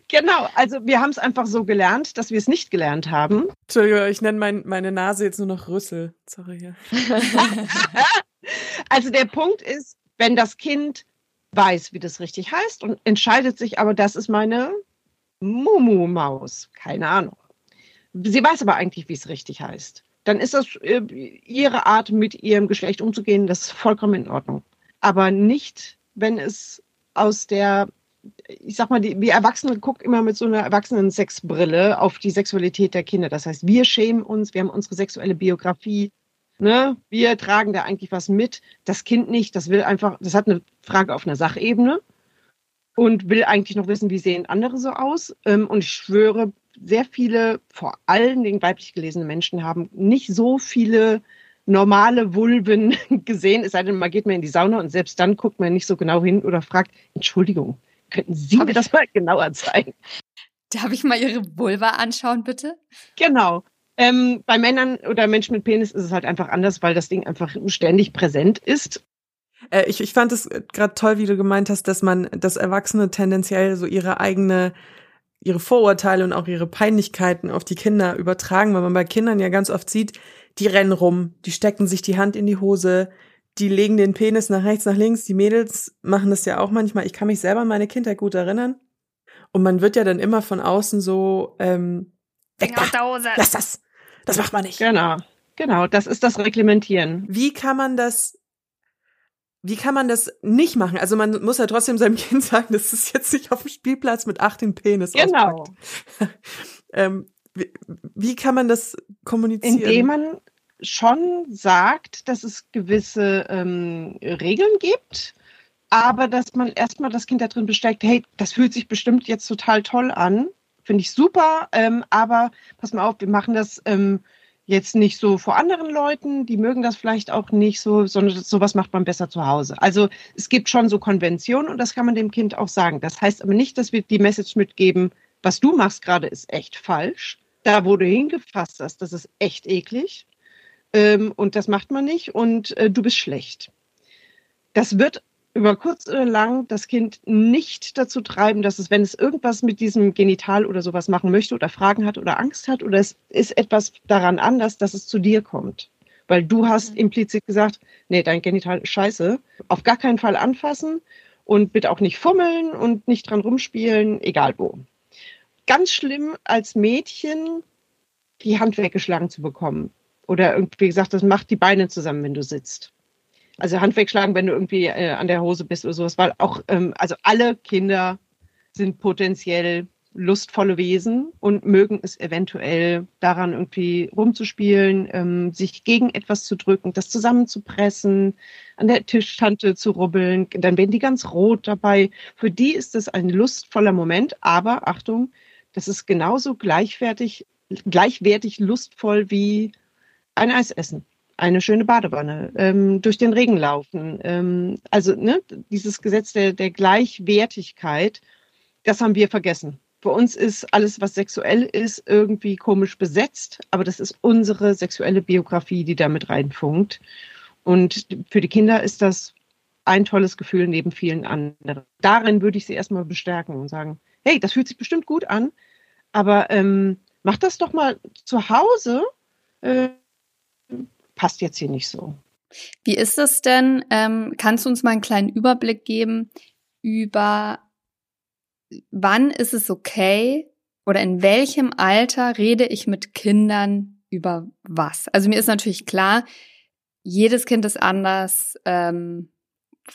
Genau, also wir haben es einfach so gelernt, dass wir es nicht gelernt haben. Entschuldigung, ich nenne mein, meine Nase jetzt nur noch Rüssel. Sorry. Ja. [laughs] Also der Punkt ist, wenn das Kind weiß, wie das richtig heißt und entscheidet sich, aber das ist meine Mumu-Maus, keine Ahnung. Sie weiß aber eigentlich, wie es richtig heißt. Dann ist das äh, ihre Art, mit ihrem Geschlecht umzugehen, das ist vollkommen in Ordnung. Aber nicht, wenn es aus der, ich sag mal, die, wir Erwachsene gucken immer mit so einer Erwachsenen-Sexbrille auf die Sexualität der Kinder. Das heißt, wir schämen uns, wir haben unsere sexuelle Biografie, Ne? Wir tragen da eigentlich was mit. Das Kind nicht. Das will einfach, das hat eine Frage auf einer Sachebene und will eigentlich noch wissen, wie sehen andere so aus. Ähm, und ich schwöre, sehr viele, vor allen Dingen weiblich gelesene Menschen haben nicht so viele normale Vulven [laughs] gesehen, es sei denn, man geht mal in die Sauna und selbst dann guckt man nicht so genau hin oder fragt, Entschuldigung, könnten Sie mir das mal genauer zeigen? Darf ich mal Ihre Vulva anschauen, bitte? Genau. Ähm, bei Männern oder Menschen mit Penis ist es halt einfach anders, weil das Ding einfach ständig präsent ist. Äh, ich, ich fand es gerade toll, wie du gemeint hast, dass man, dass Erwachsene tendenziell so ihre eigene, ihre Vorurteile und auch ihre Peinlichkeiten auf die Kinder übertragen, weil man bei Kindern ja ganz oft sieht, die rennen rum, die stecken sich die Hand in die Hose, die legen den Penis nach rechts, nach links. Die Mädels machen das ja auch manchmal. Ich kann mich selber an meine Kindheit gut erinnern. Und man wird ja dann immer von außen so, ähm, weg aus der Hose. lass das. Das macht man nicht. Genau, genau. Das ist das Reglementieren. Wie kann man das, wie kann man das nicht machen? Also man muss ja trotzdem seinem Kind [laughs] sagen, das ist jetzt nicht auf dem Spielplatz mit acht den Penis Genau. [laughs] ähm, wie, wie kann man das kommunizieren? Indem man schon sagt, dass es gewisse ähm, Regeln gibt, aber dass man erstmal das Kind da drin bestärkt, hey, das fühlt sich bestimmt jetzt total toll an, finde ich super, ähm, aber pass mal auf, wir machen das ähm, jetzt nicht so vor anderen Leuten, die mögen das vielleicht auch nicht so, sondern sowas macht man besser zu Hause. Also es gibt schon so Konventionen und das kann man dem Kind auch sagen. Das heißt aber nicht, dass wir die Message mitgeben, was du machst gerade ist echt falsch. Da, wo du hingefasst hast, das ist echt eklig. Ähm, und das macht man nicht und äh, du bist schlecht. Das wird über kurz oder lang das Kind nicht dazu treiben, dass es, wenn es irgendwas mit diesem Genital oder sowas machen möchte oder Fragen hat oder Angst hat oder es ist etwas daran anders, dass es zu dir kommt. Weil du hast mhm. implizit gesagt, nee, dein Genital ist scheiße. Auf gar keinen Fall anfassen und bitte auch nicht fummeln und nicht dran rumspielen, egal wo. Ganz schlimm als Mädchen die Hand weggeschlagen zu bekommen. Oder irgendwie gesagt, das macht die Beine zusammen, wenn du sitzt. Also Hand wegschlagen, wenn du irgendwie äh, an der Hose bist oder sowas, weil auch, ähm, also alle Kinder sind potenziell lustvolle Wesen und mögen es eventuell daran irgendwie rumzuspielen, ähm, sich gegen etwas zu drücken, das zusammenzupressen, an der Tischtante zu rubbeln, dann werden die ganz rot dabei. Für die ist es ein lustvoller Moment, aber Achtung, das ist genauso gleichwertig, gleichwertig lustvoll wie ein Eis essen, eine schöne Badewanne, ähm, durch den Regen laufen. Ähm, also ne, dieses Gesetz der, der Gleichwertigkeit, das haben wir vergessen. Für uns ist alles, was sexuell ist, irgendwie komisch besetzt, aber das ist unsere sexuelle Biografie, die damit reinfunkt. Und für die Kinder ist das ein tolles Gefühl neben vielen anderen. Darin würde ich sie erstmal bestärken und sagen, hey, das fühlt sich bestimmt gut an, aber ähm, mach das doch mal zu Hause. Äh, passt jetzt hier nicht so. Wie ist es denn? Ähm, kannst du uns mal einen kleinen Überblick geben über wann ist es okay oder in welchem Alter rede ich mit Kindern über was? Also mir ist natürlich klar, jedes Kind ist anders, ähm,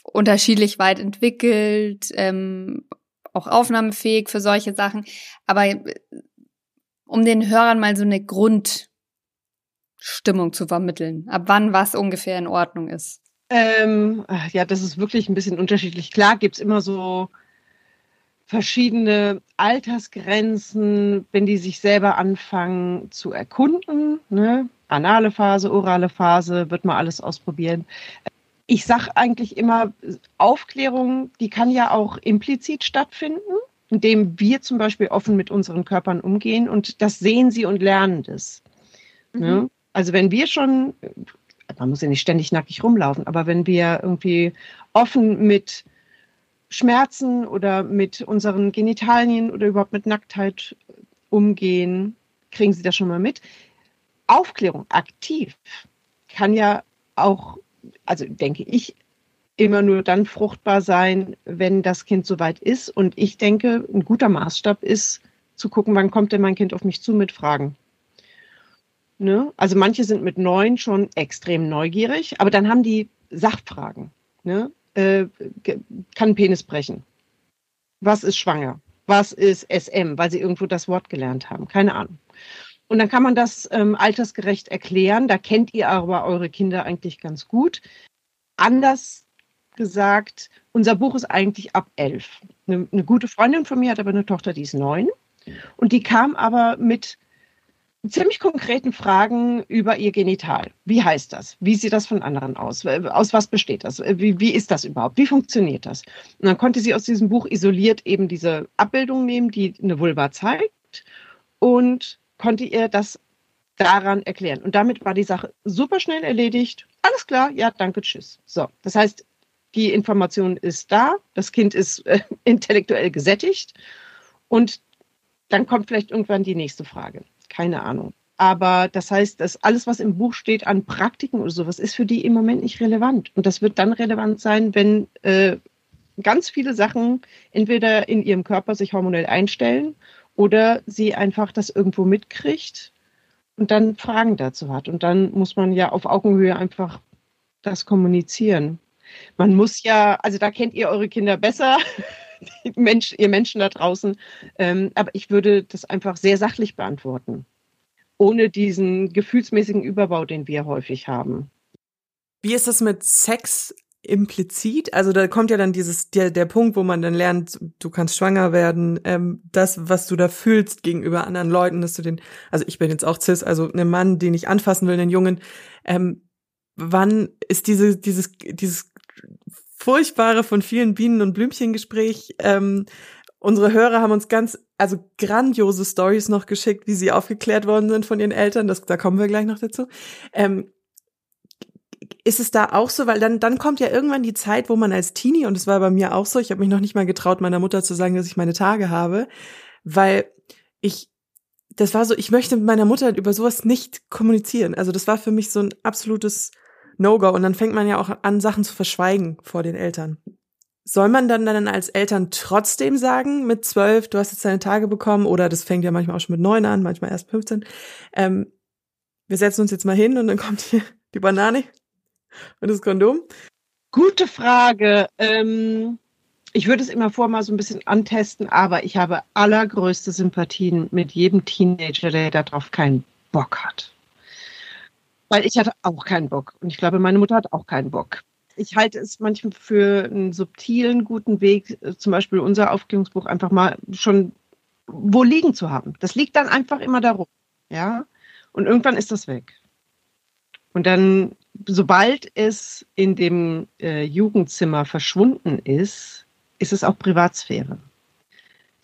unterschiedlich weit entwickelt, ähm, auch aufnahmefähig für solche Sachen. Aber äh, um den Hörern mal so eine Grund Stimmung zu vermitteln? Ab wann was ungefähr in Ordnung ist? Ähm, ja, das ist wirklich ein bisschen unterschiedlich. Klar gibt es immer so verschiedene Altersgrenzen, wenn die sich selber anfangen zu erkunden. Ne? Anale Phase, orale Phase, wird man alles ausprobieren. Ich sage eigentlich immer, Aufklärung, die kann ja auch implizit stattfinden, indem wir zum Beispiel offen mit unseren Körpern umgehen und das sehen sie und lernen das. Ne? Mhm. Ne? Also wenn wir schon, man muss ja nicht ständig nackig rumlaufen, aber wenn wir irgendwie offen mit Schmerzen oder mit unseren Genitalien oder überhaupt mit Nacktheit umgehen, kriegen Sie das schon mal mit. Aufklärung aktiv kann ja auch, also denke ich, immer nur dann fruchtbar sein, wenn das Kind soweit ist. Und ich denke, ein guter Maßstab ist zu gucken, wann kommt denn mein Kind auf mich zu mit Fragen. Ne? Also manche sind mit neun schon extrem neugierig, aber dann haben die Sachfragen. Ne? Äh, kann Penis brechen? Was ist schwanger? Was ist SM? Weil sie irgendwo das Wort gelernt haben. Keine Ahnung. Und dann kann man das ähm, altersgerecht erklären. Da kennt ihr aber eure Kinder eigentlich ganz gut. Anders gesagt, unser Buch ist eigentlich ab elf. Eine, eine gute Freundin von mir hat aber eine Tochter, die ist neun. Und die kam aber mit ziemlich konkreten Fragen über ihr Genital. Wie heißt das? Wie sieht das von anderen aus? Aus was besteht das? Wie, wie ist das überhaupt? Wie funktioniert das? Und dann konnte sie aus diesem Buch isoliert eben diese Abbildung nehmen, die eine Vulva zeigt und konnte ihr das daran erklären. Und damit war die Sache super schnell erledigt. Alles klar, ja, danke, tschüss. So, das heißt, die Information ist da, das Kind ist äh, [laughs] intellektuell gesättigt und dann kommt vielleicht irgendwann die nächste Frage. Keine Ahnung. Aber das heißt, dass alles, was im Buch steht an Praktiken oder sowas, ist für die im Moment nicht relevant. Und das wird dann relevant sein, wenn äh, ganz viele Sachen entweder in ihrem Körper sich hormonell einstellen oder sie einfach das irgendwo mitkriegt und dann Fragen dazu hat. Und dann muss man ja auf Augenhöhe einfach das kommunizieren. Man muss ja, also da kennt ihr eure Kinder besser, [laughs] [laughs] Mensch, ihr Menschen da draußen, ähm, aber ich würde das einfach sehr sachlich beantworten ohne diesen gefühlsmäßigen Überbau, den wir häufig haben. Wie ist das mit Sex implizit? Also da kommt ja dann dieses der der Punkt, wo man dann lernt, du kannst schwanger werden, ähm, das was du da fühlst gegenüber anderen Leuten, dass du den, also ich bin jetzt auch cis, also einen Mann, den ich anfassen will, einen Jungen. Ähm, wann ist diese dieses dieses furchtbare von vielen Bienen und Blümchen Gespräch ähm, Unsere Hörer haben uns ganz, also grandiose Stories noch geschickt, wie sie aufgeklärt worden sind von ihren Eltern. Das, da kommen wir gleich noch dazu. Ähm, ist es da auch so, weil dann dann kommt ja irgendwann die Zeit, wo man als Teenie und es war bei mir auch so, ich habe mich noch nicht mal getraut, meiner Mutter zu sagen, dass ich meine Tage habe, weil ich das war so, ich möchte mit meiner Mutter über sowas nicht kommunizieren. Also das war für mich so ein absolutes No-Go und dann fängt man ja auch an Sachen zu verschweigen vor den Eltern. Soll man dann dann als Eltern trotzdem sagen, mit zwölf, du hast jetzt deine Tage bekommen, oder das fängt ja manchmal auch schon mit neun an, manchmal erst 15, ähm, wir setzen uns jetzt mal hin und dann kommt hier die Banane und das Kondom? Gute Frage. Ähm, ich würde es immer vor mal so ein bisschen antesten, aber ich habe allergrößte Sympathien mit jedem Teenager, der darauf keinen Bock hat. Weil ich hatte auch keinen Bock. Und ich glaube, meine Mutter hat auch keinen Bock ich halte es manchmal für einen subtilen, guten Weg, äh, zum Beispiel unser Aufklärungsbuch einfach mal schon wo liegen zu haben. Das liegt dann einfach immer darum. Ja. Und irgendwann ist das weg. Und dann, sobald es in dem äh, Jugendzimmer verschwunden ist, ist es auch Privatsphäre.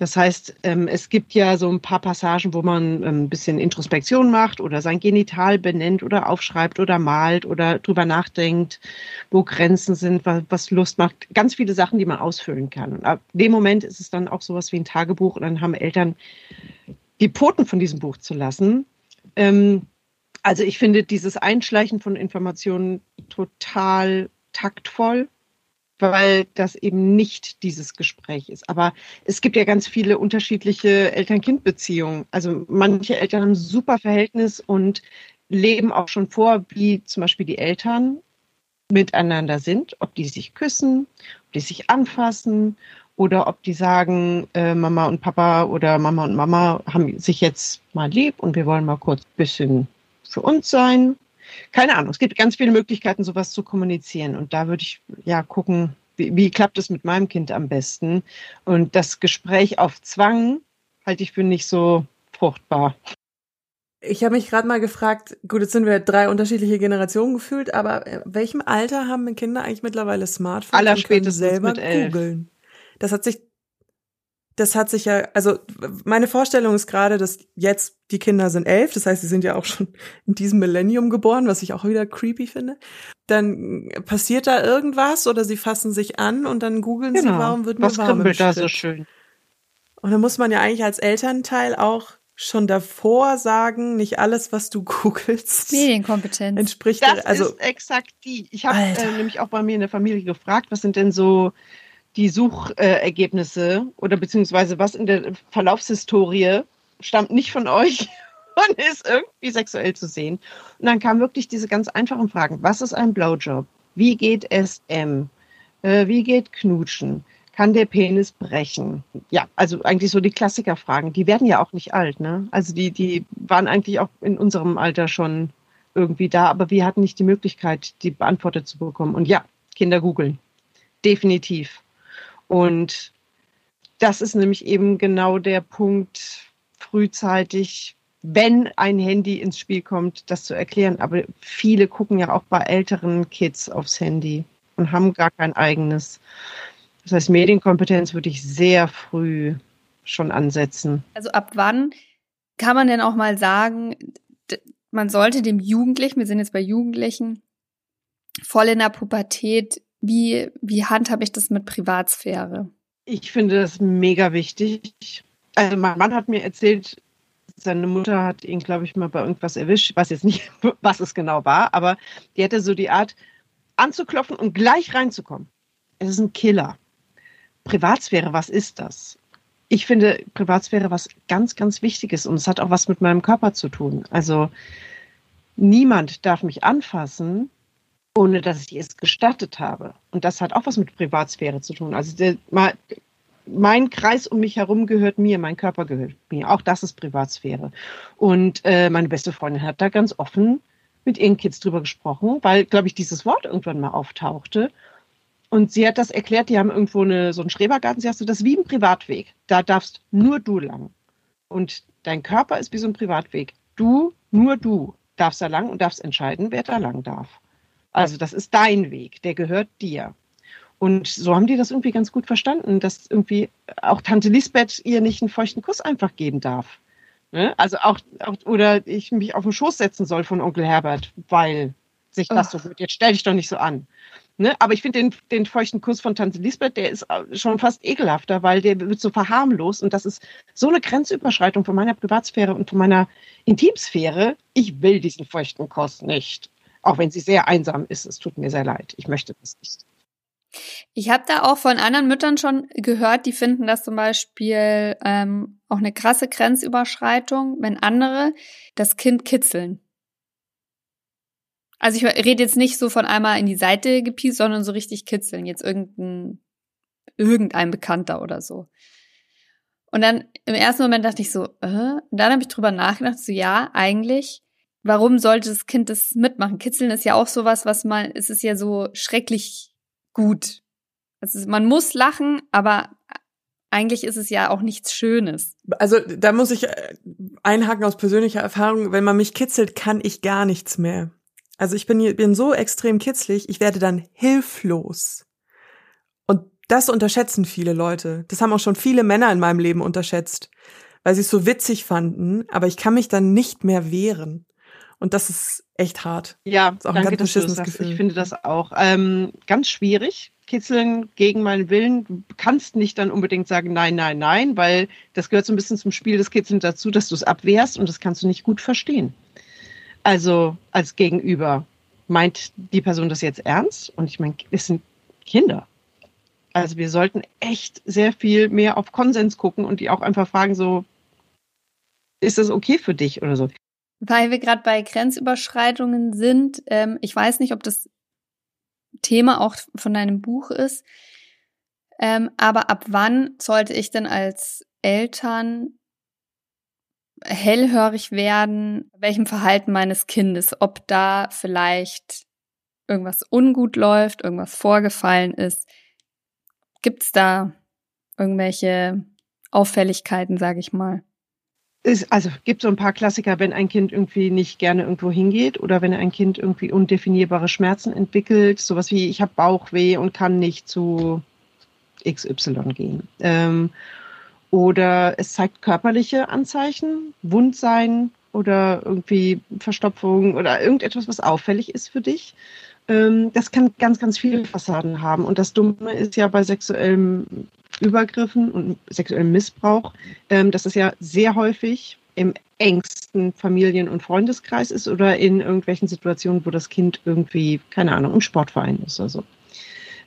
Das heißt, ähm, es gibt ja so ein paar Passagen, wo man ähm, ein bisschen Introspektion macht oder sein Genital benennt oder aufschreibt oder malt oder drüber nachdenkt, wo Grenzen sind, was Lust macht. Ganz viele Sachen, die man ausfüllen kann. Und ab dem Moment ist es dann auch sowas wie ein Tagebuch und dann haben Eltern die Poten von diesem Buch zu lassen. Ähm, also ich finde dieses Einschleichen von Informationen total taktvoll weil das eben nicht dieses Gespräch ist. Aber es gibt ja ganz viele unterschiedliche Eltern-Kind-Beziehungen. Also manche Eltern haben ein super Verhältnis und leben auch schon vor, wie zum Beispiel die Eltern miteinander sind, ob die sich küssen, ob die sich anfassen oder ob die sagen, äh, Mama und Papa oder Mama und Mama haben sich jetzt mal lieb und wir wollen mal kurz ein bisschen für uns sein keine Ahnung, es gibt ganz viele Möglichkeiten, sowas zu kommunizieren. Und da würde ich ja gucken, wie, wie klappt es mit meinem Kind am besten. Und das Gespräch auf Zwang halte ich für nicht so fruchtbar. Ich habe mich gerade mal gefragt, gut, jetzt sind wir drei unterschiedliche Generationen gefühlt, aber in welchem Alter haben Kinder eigentlich mittlerweile Smartphones Allerspätestens und können selber googeln? Das hat sich das hat sich ja, also meine Vorstellung ist gerade, dass jetzt die Kinder sind elf, das heißt, sie sind ja auch schon in diesem Millennium geboren, was ich auch wieder creepy finde. Dann passiert da irgendwas oder sie fassen sich an und dann googeln genau. sie, warum wird mir was warm im da so schön. Und dann muss man ja eigentlich als Elternteil auch schon davor sagen, nicht alles, was du [laughs] googelst. Medienkompetenz. Entspricht das also ist exakt die. Ich habe äh, nämlich auch bei mir in der Familie gefragt, was sind denn so die Suchergebnisse oder beziehungsweise was in der Verlaufshistorie stammt nicht von euch [laughs] und ist irgendwie sexuell zu sehen. Und dann kamen wirklich diese ganz einfachen Fragen. Was ist ein Blowjob? Wie geht SM? Äh, wie geht Knutschen? Kann der Penis brechen? Ja, also eigentlich so die Klassikerfragen. Die werden ja auch nicht alt, ne? Also die, die waren eigentlich auch in unserem Alter schon irgendwie da, aber wir hatten nicht die Möglichkeit, die beantwortet zu bekommen. Und ja, Kinder googeln. Definitiv. Und das ist nämlich eben genau der Punkt, frühzeitig, wenn ein Handy ins Spiel kommt, das zu erklären. Aber viele gucken ja auch bei älteren Kids aufs Handy und haben gar kein eigenes. Das heißt, Medienkompetenz würde ich sehr früh schon ansetzen. Also ab wann kann man denn auch mal sagen, man sollte dem Jugendlichen, wir sind jetzt bei Jugendlichen, voll in der Pubertät Wie, wie handhabe ich das mit Privatsphäre? Ich finde das mega wichtig. Also mein Mann hat mir erzählt, seine Mutter hat ihn, glaube ich, mal bei irgendwas erwischt. Ich weiß jetzt nicht, [laughs] was es genau war, aber die hatte so die Art, anzuklopfen und gleich reinzukommen. Es ist ein Killer. Privatsphäre, was ist das? Ich finde Privatsphäre was ganz, ganz Wichtiges und es hat auch was mit meinem Körper zu tun. Also niemand darf mich anfassen, ohne dass ich es gestattet habe. Und das hat auch was mit Privatsphäre zu tun. Also der, mein Kreis um mich herum gehört mir, mein Körper gehört mir. Auch das ist Privatsphäre. Und äh, meine beste Freundin hat da ganz offen mit ihren Kids drüber gesprochen, weil, glaube ich, dieses Wort irgendwann mal auftauchte. Und sie hat das erklärt, die haben irgendwo eine, so einen Schrebergarten. Sie hat so, das wie ein Privatweg. Da darfst nur du lang. Und dein Körper ist wie so ein Privatweg. Du, nur du darfst da lang und darfst entscheiden, wer da lang darf. Also das ist dein Weg, der gehört dir. Und so haben die das irgendwie ganz gut verstanden, dass irgendwie auch Tante Lisbeth ihr nicht einen feuchten Kuss einfach geben darf. Ne? Also auch, auch, oder ich mich auf den Schoß setzen soll von Onkel Herbert, weil sich das oh. so gut. Jetzt stell dich doch nicht so an. Ne? Aber ich finde den, den feuchten Kuss von Tante Lisbeth, der ist schon fast ekelhafter, weil der wird so verharmlos und das ist so eine Grenzüberschreitung von meiner Privatsphäre und von meiner Intimsphäre. Ich will diesen feuchten Kuss nicht. Auch wenn sie sehr einsam ist. Es tut mir sehr leid. Ich möchte das nicht. Ich habe da auch von anderen Müttern schon gehört, die finden das zum Beispiel ähm, auch eine krasse Grenzüberschreitung, wenn andere das Kind kitzeln. Also ich rede jetzt nicht so von einmal in die Seite gepiest, sondern so richtig kitzeln. Jetzt irgendein, irgendein Bekannter oder so. Und dann im ersten Moment dachte ich so, äh? und dann habe ich drüber nachgedacht, so ja, eigentlich, warum sollte das Kind das mitmachen? Kitzeln ist ja auch sowas, was man, es ist ja so schrecklich gut. Also man muss lachen, aber eigentlich ist es ja auch nichts Schönes. Also da muss ich äh, einhaken aus persönlicher Erfahrung, wenn man mich kitzelt, kann ich gar nichts mehr. Also ich bin, bin so extrem kitzlig, ich werde dann hilflos. Und das unterschätzen viele Leute. Das haben auch schon viele Männer in meinem Leben unterschätzt, weil sie es so witzig fanden, aber ich kann mich dann nicht mehr wehren. Und das ist echt hart. Ja, ist auch danke, ein ganz das Gefühl. Ich finde das auch ähm, ganz schwierig. Kitzeln gegen meinen Willen. Du kannst nicht dann unbedingt sagen, nein, nein, nein, weil das gehört so ein bisschen zum Spiel des Kitzeln dazu, dass du es abwehrst und das kannst du nicht gut verstehen. Also als Gegenüber meint die Person das jetzt ernst? Und ich meine, es sind Kinder. Also wir sollten echt sehr viel mehr auf Konsens gucken und die auch einfach fragen, so, ist das okay für dich oder so? Weil wir gerade bei Grenzüberschreitungen sind, ähm, ich weiß nicht, ob das Thema auch von deinem Buch ist, ähm, aber ab wann sollte ich denn als Eltern hellhörig werden, welchem Verhalten meines Kindes, ob da vielleicht irgendwas ungut läuft, irgendwas vorgefallen ist. Gibt es da irgendwelche Auffälligkeiten, sage ich mal? Ist, also gibt so ein paar Klassiker, wenn ein Kind irgendwie nicht gerne irgendwo hingeht oder wenn ein Kind irgendwie undefinierbare Schmerzen entwickelt, sowas wie ich habe Bauchweh und kann nicht zu XY gehen. Ähm, oder es zeigt körperliche Anzeichen, Wundsein oder irgendwie Verstopfung oder irgendetwas, was auffällig ist für dich. Ähm, das kann ganz, ganz viele Fassaden haben. Und das Dumme ist ja bei sexuellem Übergriffen und sexuellem Missbrauch, ähm, dass es ja sehr häufig im engsten Familien- und Freundeskreis ist oder in irgendwelchen Situationen, wo das Kind irgendwie, keine Ahnung, im Sportverein ist oder so.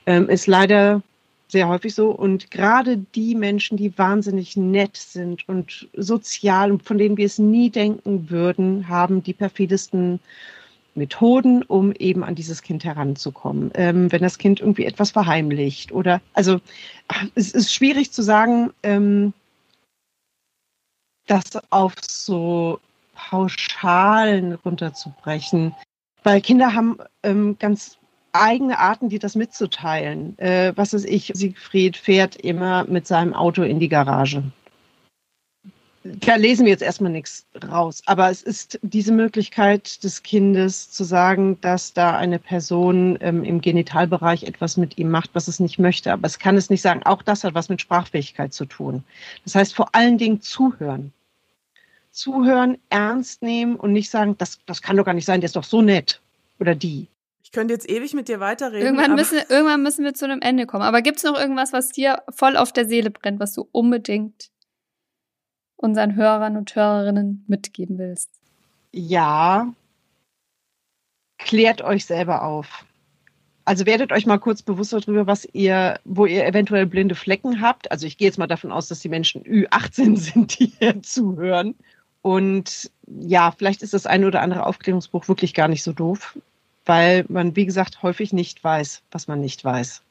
Ähm, ist leider sehr häufig so. Und gerade die Menschen, die wahnsinnig nett sind und sozial und von denen wir es nie denken würden, haben die perfidesten Methoden, um eben an dieses Kind heranzukommen. Ähm, wenn das Kind irgendwie etwas verheimlicht oder, also es ist schwierig zu sagen, ähm, das auf so Pauschalen runterzubrechen, weil Kinder haben ähm, ganz eigene Arten, die das mitzuteilen. Äh, was ist ich, Siegfried fährt immer mit seinem Auto in die Garage da lesen wir jetzt erstmal nichts raus. Aber es ist diese Möglichkeit des Kindes zu sagen, dass da eine Person ähm, im Genitalbereich etwas mit ihm macht, was es nicht möchte. Aber es kann es nicht sagen. Auch das hat was mit Sprachfähigkeit zu tun. Das heißt vor allen Dingen zuhören. Zuhören, ernst nehmen und nicht sagen, das, das kann doch gar nicht sein, der ist doch so nett. Oder die könnte jetzt ewig mit dir weiterreden. Irgendwann müssen, irgendwann müssen wir zu einem Ende kommen. Aber gibt's noch irgendwas, was dir voll auf der Seele brennt, was du unbedingt unseren Hörern und Hörerinnen mitgeben willst? Ja, klärt euch selber auf. Also werdet euch mal kurz bewusst darüber, was ihr, wo ihr eventuell blinde Flecken habt. Also ich gehe jetzt mal davon aus, dass die Menschen Ü18 [laughs] sind, die hier zuhören. Und ja, vielleicht ist das eine oder andere Aufklärungsbuch wirklich gar nicht so doof, weil man, wie gesagt, häufig nicht weiß, was man nicht weiß.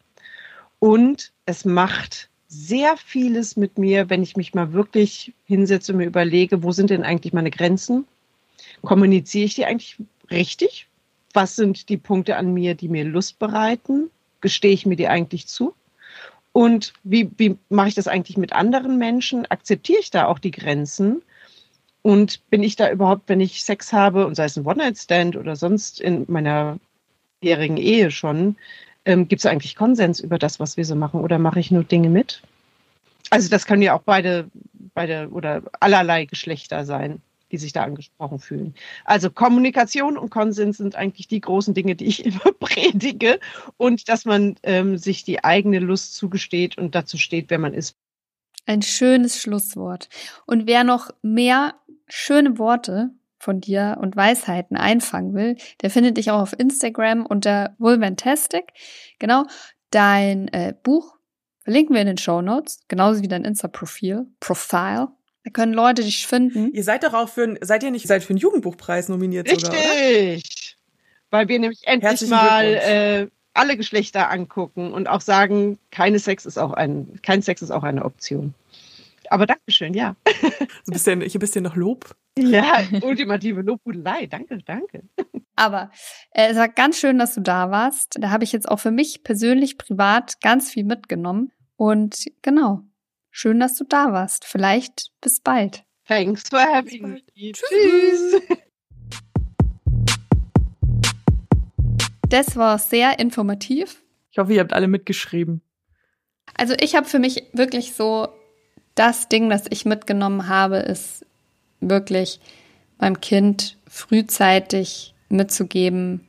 Und es macht sehr vieles mit mir, wenn ich mich mal wirklich hinsetze und mir überlege, wo sind denn eigentlich meine Grenzen? Kommuniziere ich die eigentlich richtig? Was sind die Punkte an mir, die mir Lust bereiten? Gestehe ich mir die eigentlich zu? Und wie, wie mache ich das eigentlich mit anderen Menschen? Akzeptiere ich da auch die Grenzen? Und bin ich da überhaupt, wenn ich Sex habe, und sei es ein One-Night-Stand oder sonst in meiner jährigen Ehe schon, ähm, gibt es eigentlich Konsens über das, was wir so machen? Oder mache ich nur Dinge mit? Also das können ja auch beide, beide oder allerlei Geschlechter sein, die sich da angesprochen fühlen. Also Kommunikation und Konsens sind eigentlich die großen Dinge, die ich [laughs] immer predige. Und dass man ähm, sich die eigene Lust zugesteht und dazu steht, wer man ist. Ein schönes Schlusswort. Und wer noch mehr schöne Worte von dir und Weisheiten einfangen will, der findet dich auch auf Instagram unter Vulvantastic. Genau, dein äh, Buch verlinken wir in den Show Notes, genauso wie dein Insta-Profil, Profile. Da können Leute dich finden. Ihr seid doch auch für ein, seid ihr nicht seid für einen Jugendbuchpreis nominiert Richtig. sogar, oder? Weil wir nämlich endlich Herzlichen mal äh, alle Geschlechter angucken und auch sagen, keine Sex ist auch ein, kein Sex ist auch eine Option. Aber Dankeschön, ja. So ein bisschen, hier ein bisschen noch Lob. Ja, ultimative Lobhudelei. Danke, danke. Aber äh, es war ganz schön, dass du da warst. Da habe ich jetzt auch für mich persönlich, privat ganz viel mitgenommen. Und genau, schön, dass du da warst. Vielleicht bis bald. Thanks for having me. Tschüss. Das war sehr informativ. Ich hoffe, ihr habt alle mitgeschrieben. Also ich habe für mich wirklich so das Ding, das ich mitgenommen habe, ist wirklich meinem Kind frühzeitig mitzugeben,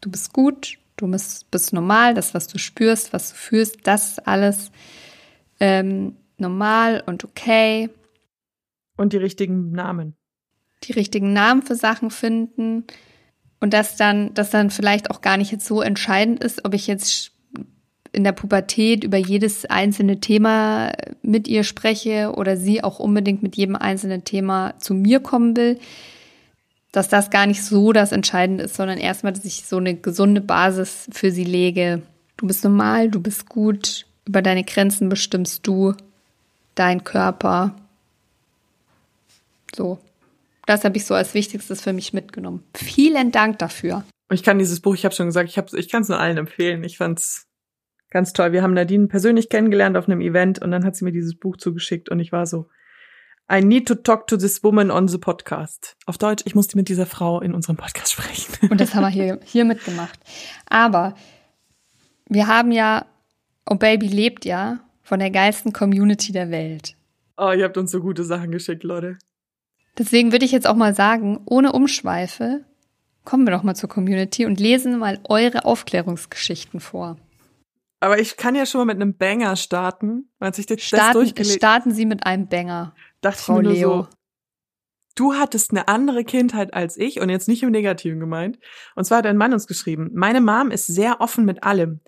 du bist gut, du bist, bist normal, das, was du spürst, was du fühlst, das ist alles ähm, normal und okay. Und die richtigen Namen. Die richtigen Namen für Sachen finden und dass dann, dass dann vielleicht auch gar nicht jetzt so entscheidend ist, ob ich jetzt in der Pubertät über jedes einzelne Thema mit ihr spreche oder sie auch unbedingt mit jedem einzelnen Thema zu mir kommen will, dass das gar nicht so das Entscheidende ist, sondern erstmal, dass ich so eine gesunde Basis für sie lege. Du bist normal, du bist gut, über deine Grenzen bestimmst du, dein Körper. So. Das habe ich so als Wichtigstes für mich mitgenommen. Vielen Dank dafür. Ich kann dieses Buch, ich habe schon gesagt, ich, ich kann es nur allen empfehlen. Ich fand's ganz toll. Wir haben Nadine persönlich kennengelernt auf einem Event und dann hat sie mir dieses Buch zugeschickt und ich war so, I need to talk to this woman on the podcast. Auf Deutsch, ich musste mit dieser Frau in unserem Podcast sprechen. Und das haben wir hier, hier mitgemacht. Aber wir haben ja, Oh Baby lebt ja von der geilsten Community der Welt. Oh, ihr habt uns so gute Sachen geschickt, Leute. Deswegen würde ich jetzt auch mal sagen, ohne Umschweife, kommen wir doch mal zur Community und lesen mal eure Aufklärungsgeschichten vor. Aber ich kann ja schon mal mit einem Banger starten, als ich das Starten, starten Sie mit einem Banger. dachte Frau ich mir nur Leo. so, du hattest eine andere Kindheit als ich und jetzt nicht im Negativen gemeint. Und zwar hat ein Mann uns geschrieben, meine Mom ist sehr offen mit allem.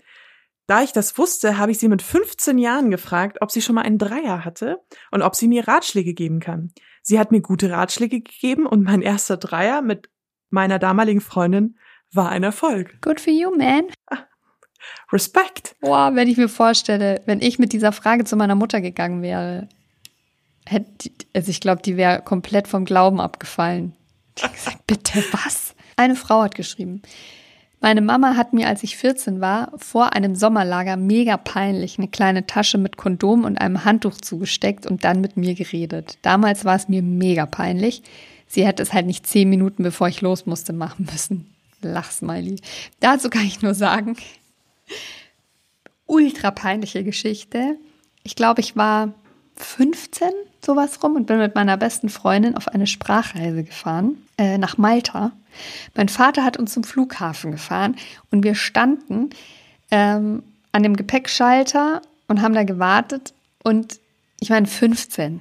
Da ich das wusste, habe ich sie mit 15 Jahren gefragt, ob sie schon mal einen Dreier hatte und ob sie mir Ratschläge geben kann. Sie hat mir gute Ratschläge gegeben und mein erster Dreier mit meiner damaligen Freundin war ein Erfolg. Good for you, man. Respekt. Boah, wenn ich mir vorstelle, wenn ich mit dieser Frage zu meiner Mutter gegangen wäre, hätte, also ich glaube, die wäre komplett vom Glauben abgefallen. Die hat gesagt, [laughs] bitte was? Eine Frau hat geschrieben. Meine Mama hat mir, als ich 14 war, vor einem Sommerlager mega peinlich eine kleine Tasche mit Kondom und einem Handtuch zugesteckt und dann mit mir geredet. Damals war es mir mega peinlich. Sie hätte es halt nicht zehn Minuten, bevor ich los musste, machen müssen. Lachsmiley. Dazu kann ich nur sagen, ultra peinliche Geschichte. Ich glaube, ich war 15 sowas rum und bin mit meiner besten Freundin auf eine Sprachreise gefahren äh, nach Malta. Mein Vater hat uns zum Flughafen gefahren und wir standen ähm, an dem Gepäckschalter und haben da gewartet und ich meine 15,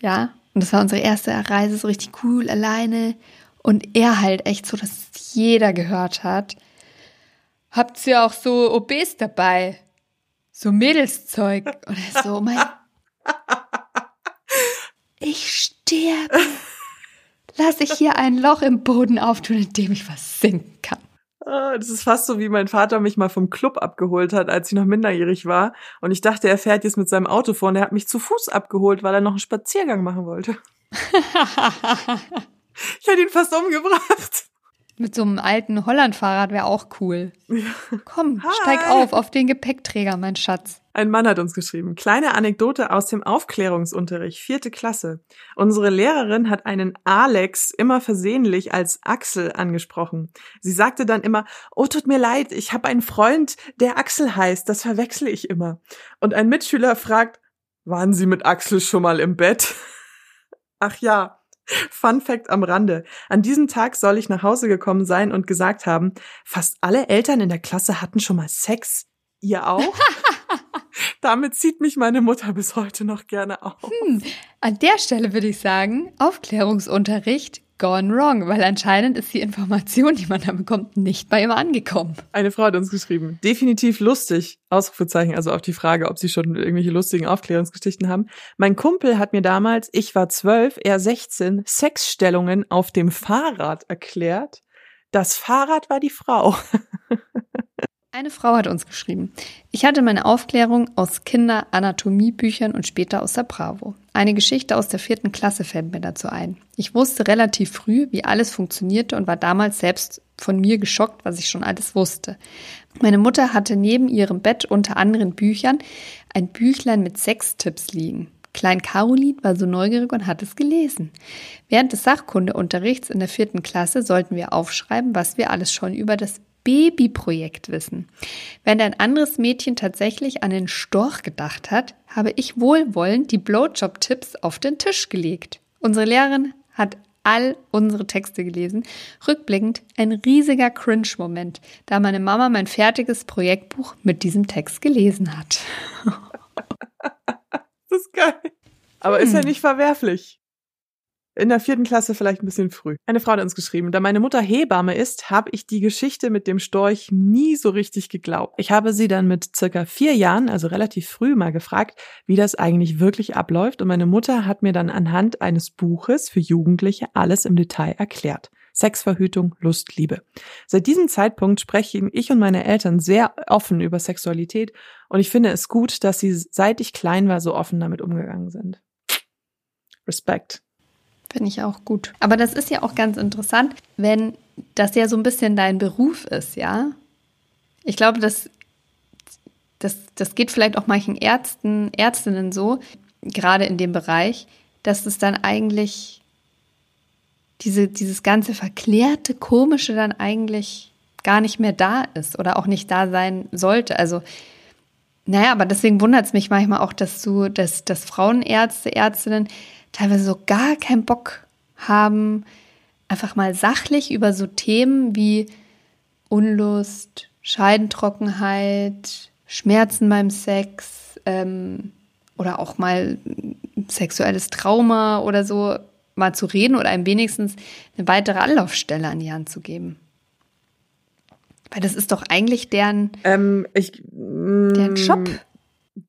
ja, und das war unsere erste Reise, so richtig cool, alleine und er halt echt so, dass jeder gehört hat. Habt ihr auch so OBs dabei? So Mädelszeug? Und er so, oh mein [laughs] ich sterbe. Lass ich hier ein Loch im Boden auftun, in dem ich was sinken kann. Ah, das ist fast so, wie mein Vater mich mal vom Club abgeholt hat, als ich noch minderjährig war. Und ich dachte, er fährt jetzt mit seinem Auto vor und er hat mich zu Fuß abgeholt, weil er noch einen Spaziergang machen wollte. [laughs] ich hätte ihn fast umgebracht. Mit so einem alten Holland-Fahrrad wäre auch cool. Komm, Hi. steig auf, auf den Gepäckträger, mein Schatz. Ein Mann hat uns geschrieben. Kleine Anekdote aus dem Aufklärungsunterricht, vierte Klasse. Unsere Lehrerin hat einen Alex immer versehentlich als Axel angesprochen. Sie sagte dann immer, oh, tut mir leid, ich habe einen Freund, der Axel heißt, das verwechsle ich immer. Und ein Mitschüler fragt, waren Sie mit Axel schon mal im Bett? [laughs] Ach ja, Fun Fact am Rande. An diesem Tag soll ich nach Hause gekommen sein und gesagt haben, fast alle Eltern in der Klasse hatten schon mal Sex. Ihr auch? [laughs] Damit zieht mich meine Mutter bis heute noch gerne auf. Hm, an der Stelle würde ich sagen, Aufklärungsunterricht gone wrong, weil anscheinend ist die Information, die man da bekommt, nicht bei ihm angekommen. Eine Frau hat uns geschrieben, definitiv lustig, Ausrufezeichen, also auf die Frage, ob sie schon irgendwelche lustigen Aufklärungsgeschichten haben. Mein Kumpel hat mir damals, ich war zwölf, er 16, Sexstellungen auf dem Fahrrad erklärt. Das Fahrrad war die Frau. [laughs] Eine Frau hat uns geschrieben. Ich hatte meine Aufklärung aus Kinderanatomiebüchern und später aus der Bravo. Eine Geschichte aus der vierten Klasse fällt mir dazu ein. Ich wusste relativ früh, wie alles funktionierte und war damals selbst von mir geschockt, was ich schon alles wusste. Meine Mutter hatte neben ihrem Bett unter anderen Büchern ein Büchlein mit Sextipps liegen. Klein Caroline war so neugierig und hat es gelesen. Während des Sachkundeunterrichts in der vierten Klasse sollten wir aufschreiben, was wir alles schon über das Babyprojekt wissen. Wenn ein anderes Mädchen tatsächlich an den Storch gedacht hat, habe ich wohlwollend die Blowjob-Tipps auf den Tisch gelegt. Unsere Lehrerin hat all unsere Texte gelesen. Rückblickend ein riesiger Cringe-Moment, da meine Mama mein fertiges Projektbuch mit diesem Text gelesen hat. [laughs] das ist geil. Aber hm. ist ja hm. nicht verwerflich in der vierten Klasse vielleicht ein bisschen früh. Eine Frau hat uns geschrieben, da meine Mutter Hebamme ist, habe ich die Geschichte mit dem Storch nie so richtig geglaubt. Ich habe sie dann mit circa vier Jahren, also relativ früh, mal gefragt, wie das eigentlich wirklich abläuft. Und meine Mutter hat mir dann anhand eines Buches für Jugendliche alles im Detail erklärt. Sexverhütung, Lust, Liebe. Seit diesem Zeitpunkt sprechen ich und meine Eltern sehr offen über Sexualität und ich finde es gut, dass sie, seit ich klein war, so offen damit umgegangen sind. Respekt. Finde ich auch gut. Aber das ist ja auch ganz interessant, wenn das ja so ein bisschen dein Beruf ist, ja. Ich glaube, das, das, das geht vielleicht auch manchen Ärzten, Ärztinnen so, gerade in dem Bereich, dass es dann eigentlich diese, dieses ganze verklärte, komische dann eigentlich gar nicht mehr da ist oder auch nicht da sein sollte. Also, naja, aber deswegen wundert es mich manchmal auch, dass du, dass, dass Frauenärzte, Ärztinnen teilweise so gar keinen Bock haben, einfach mal sachlich über so Themen wie Unlust, Scheidentrockenheit, Schmerzen beim Sex ähm, oder auch mal sexuelles Trauma oder so mal zu reden oder einem wenigstens eine weitere Anlaufstelle an die Hand zu geben. Weil das ist doch eigentlich deren, ähm, ich, deren Job. Mm,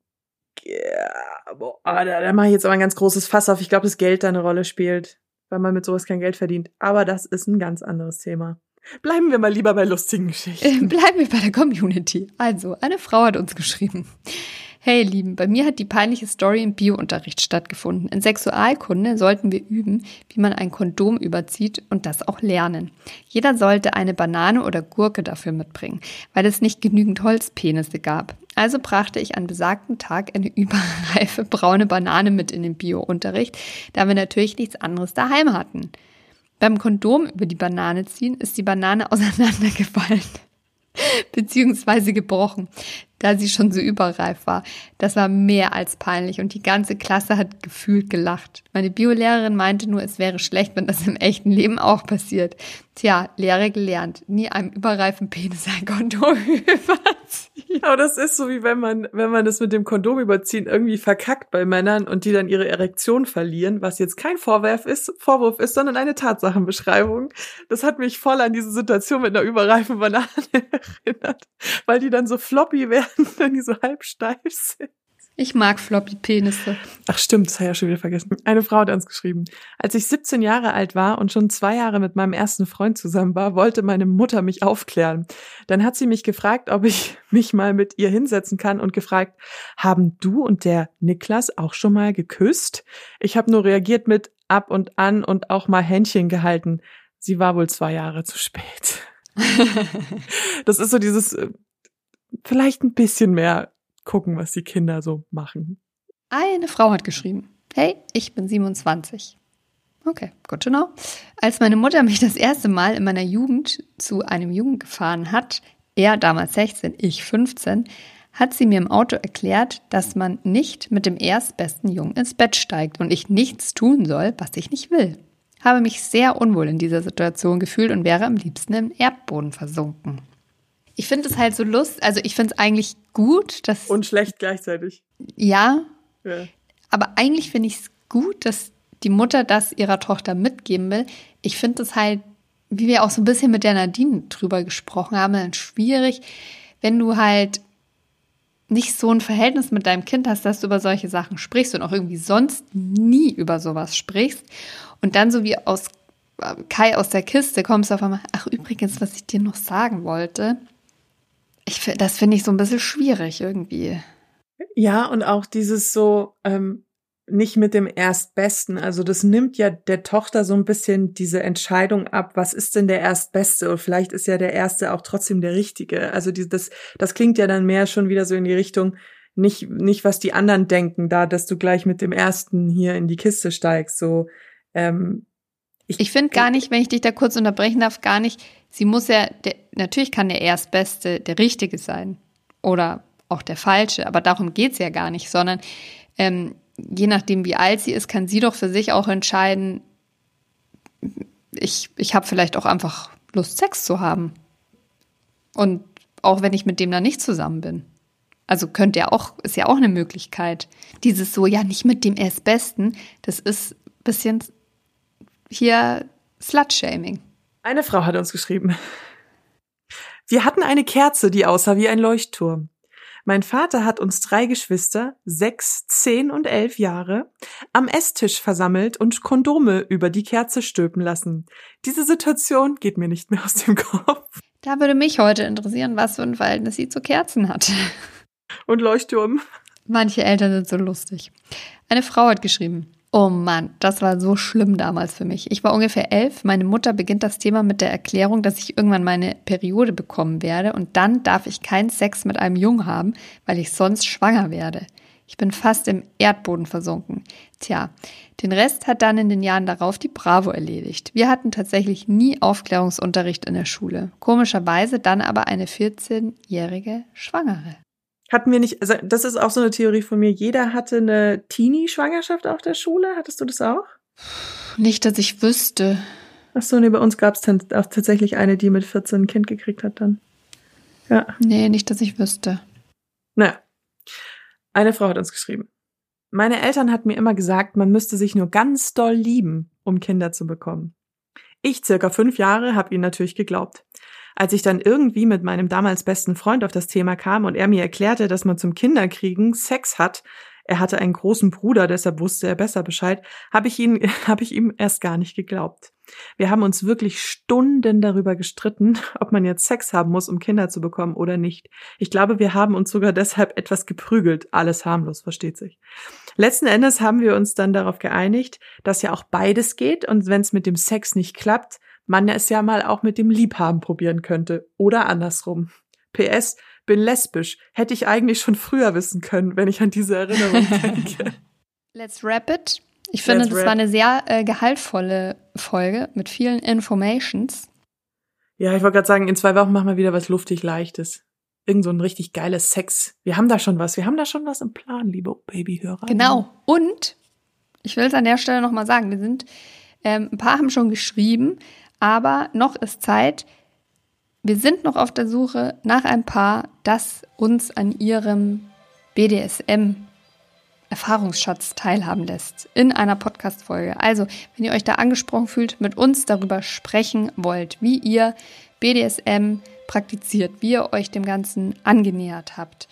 ja, boah, da, da mache ich jetzt aber ein ganz großes Fass auf. Ich glaube, dass Geld da eine Rolle spielt, weil man mit sowas kein Geld verdient. Aber das ist ein ganz anderes Thema. Bleiben wir mal lieber bei lustigen Geschichten. Bleiben wir bei der Community. Also, eine Frau hat uns geschrieben. Hey, Lieben, bei mir hat die peinliche Story im Biounterricht stattgefunden. In Sexualkunde sollten wir üben, wie man ein Kondom überzieht und das auch lernen. Jeder sollte eine Banane oder Gurke dafür mitbringen, weil es nicht genügend Holzpenisse gab. Also brachte ich an besagten Tag eine [laughs] überreife braune Banane mit in den Biounterricht, da wir natürlich nichts anderes daheim hatten. Beim Kondom über die Banane ziehen ist die Banane [laughs] auseinandergefallen beziehungsweise gebrochen. Da sie schon so überreif war. Das war mehr als peinlich und die ganze Klasse hat gefühlt gelacht. Meine Biolehrerin meinte nur, es wäre schlecht, wenn das im echten Leben auch passiert. Tja, Lehre gelernt. Nie einem überreifen Penis ein Kondom [laughs] überziehen. Aber das ist so wie wenn man, wenn man das mit dem Kondom überziehen irgendwie verkackt bei Männern und die dann ihre Erektion verlieren, was jetzt kein Vorwurf ist, Vorwurf ist, sondern eine Tatsachenbeschreibung. Das hat mich voll an diese Situation mit einer überreifen Banane [laughs] erinnert, weil die dann so floppy werden, [laughs] wenn die so halb steif sind. Ich mag Floppy-Penisse. Ach stimmt, das habe ich ja schon wieder vergessen. Eine Frau hat uns geschrieben. Als ich 17 Jahre alt war und schon zwei Jahre mit meinem ersten Freund zusammen war, wollte meine Mutter mich aufklären. Dann hat sie mich gefragt, ob ich [laughs] mich mal mit ihr hinsetzen kann und gefragt, haben du und der Niklas auch schon mal geküsst? Ich habe nur reagiert mit ab und an und auch mal Händchen gehalten. Sie war wohl zwei Jahre zu spät. [laughs] das ist so dieses, äh, vielleicht ein bisschen mehr gucken, was die Kinder so machen. Eine Frau hat geschrieben, hey, ich bin 27. Okay, gut to know. Als meine Mutter mich das erste Mal in meiner Jugend zu einem Jungen gefahren hat, er damals 16, ich 15, hat sie mir im Auto erklärt, dass man nicht mit dem erstbesten Jungen ins Bett steigt und ich nichts tun soll, was ich nicht will. Habe mich sehr unwohl in dieser Situation gefühlt und wäre am liebsten im Erdboden versunken. Ich finde es halt so lust, also ich finde es eigentlich gut, dass. Und schlecht gleichzeitig. Ja. ja. Aber eigentlich finde ich es gut, dass die Mutter das ihrer Tochter mitgeben will. Ich finde es halt, wie wir auch so ein bisschen mit der Nadine drüber gesprochen haben, dann schwierig, wenn du halt nicht so ein Verhältnis mit deinem Kind hast, dass du über solche Sachen sprichst und auch irgendwie sonst nie über sowas sprichst und dann so wie aus äh, Kai aus der Kiste kommst du auf einmal, ach übrigens, was ich dir noch sagen wollte, ich, das finde ich so ein bisschen schwierig irgendwie. Ja, und auch dieses so, ähm, nicht mit dem Erstbesten. Also das nimmt ja der Tochter so ein bisschen diese Entscheidung ab, was ist denn der Erstbeste? Und vielleicht ist ja der Erste auch trotzdem der Richtige. Also die, das, das klingt ja dann mehr schon wieder so in die Richtung, nicht, nicht was die anderen denken, da, dass du gleich mit dem Ersten hier in die Kiste steigst. So, ähm, ich, ich finde gar nicht, wenn ich dich da kurz unterbrechen darf, gar nicht, sie muss ja, der, natürlich kann der Erstbeste der Richtige sein oder auch der Falsche, aber darum geht's ja gar nicht, sondern ähm, je nachdem, wie alt sie ist, kann sie doch für sich auch entscheiden, ich, ich habe vielleicht auch einfach Lust, Sex zu haben. Und auch wenn ich mit dem dann nicht zusammen bin. Also könnte ja auch, ist ja auch eine Möglichkeit. Dieses so, ja, nicht mit dem Erstbesten, das ist ein bisschen hier Slut-Shaming. Eine Frau hat uns geschrieben. Wir hatten eine Kerze, die aussah wie ein Leuchtturm. Mein Vater hat uns drei Geschwister, sechs, zehn und elf Jahre, am Esstisch versammelt und Kondome über die Kerze stülpen lassen. Diese Situation geht mir nicht mehr aus dem Kopf. Da würde mich heute interessieren, was für ein Verhältnis sie zu Kerzen hat. Und Leuchtturm. Manche Eltern sind so lustig. Eine Frau hat geschrieben. Oh Mann, das war so schlimm damals für mich. Ich war ungefähr elf. Meine Mutter beginnt das Thema mit der Erklärung, dass ich irgendwann meine Periode bekommen werde und dann darf ich keinen Sex mit einem Jungen haben, weil ich sonst schwanger werde. Ich bin fast im Erdboden versunken. Tja, den Rest hat dann in den Jahren darauf die Bravo erledigt. Wir hatten tatsächlich nie Aufklärungsunterricht in der Schule. Komischerweise dann aber eine 14-jährige Schwangere. Hatten wir nicht, also das ist auch so eine Theorie von mir. Jeder hatte eine Teenie-Schwangerschaft auf der Schule. Hattest du das auch? Nicht, dass ich wüsste. Ach so, nee, bei uns gab es tatsächlich eine, die mit 14 ein Kind gekriegt hat dann. Ja. Nee, nicht, dass ich wüsste. Naja. Eine Frau hat uns geschrieben. Meine Eltern hatten mir immer gesagt, man müsste sich nur ganz doll lieben, um Kinder zu bekommen. Ich, circa fünf Jahre, habe ihnen natürlich geglaubt. Als ich dann irgendwie mit meinem damals besten Freund auf das Thema kam und er mir erklärte, dass man zum Kinderkriegen Sex hat, er hatte einen großen Bruder, deshalb wusste er besser Bescheid, habe ich ihn, [laughs] habe ich ihm erst gar nicht geglaubt. Wir haben uns wirklich Stunden darüber gestritten, [laughs] ob man jetzt Sex haben muss, um Kinder zu bekommen oder nicht. Ich glaube, wir haben uns sogar deshalb etwas geprügelt. Alles harmlos, versteht sich. Letzten Endes haben wir uns dann darauf geeinigt, dass ja auch beides geht und wenn es mit dem Sex nicht klappt, man es ja mal auch mit dem Liebhaben probieren könnte. Oder andersrum. PS, bin lesbisch. Hätte ich eigentlich schon früher wissen können, wenn ich an diese Erinnerung [laughs] denke. Let's wrap it. Ich finde, Let's das war eine sehr äh, gehaltvolle Folge mit vielen Informations. Ja, ich wollte gerade sagen, in zwei Wochen machen wir wieder was luftig Leichtes. irgend so ein richtig geiles Sex. Wir haben da schon was. Wir haben da schon was im Plan, liebe Babyhörer. Genau. Und ich will es an der Stelle nochmal sagen. Wir sind, ähm, ein paar haben schon geschrieben, aber noch ist Zeit. Wir sind noch auf der Suche nach ein Paar, das uns an ihrem BDSM Erfahrungsschatz teilhaben lässt in einer Podcast-Folge. Also, wenn ihr euch da angesprochen fühlt, mit uns darüber sprechen wollt, wie ihr BDSM praktiziert, wie ihr euch dem Ganzen angenähert habt.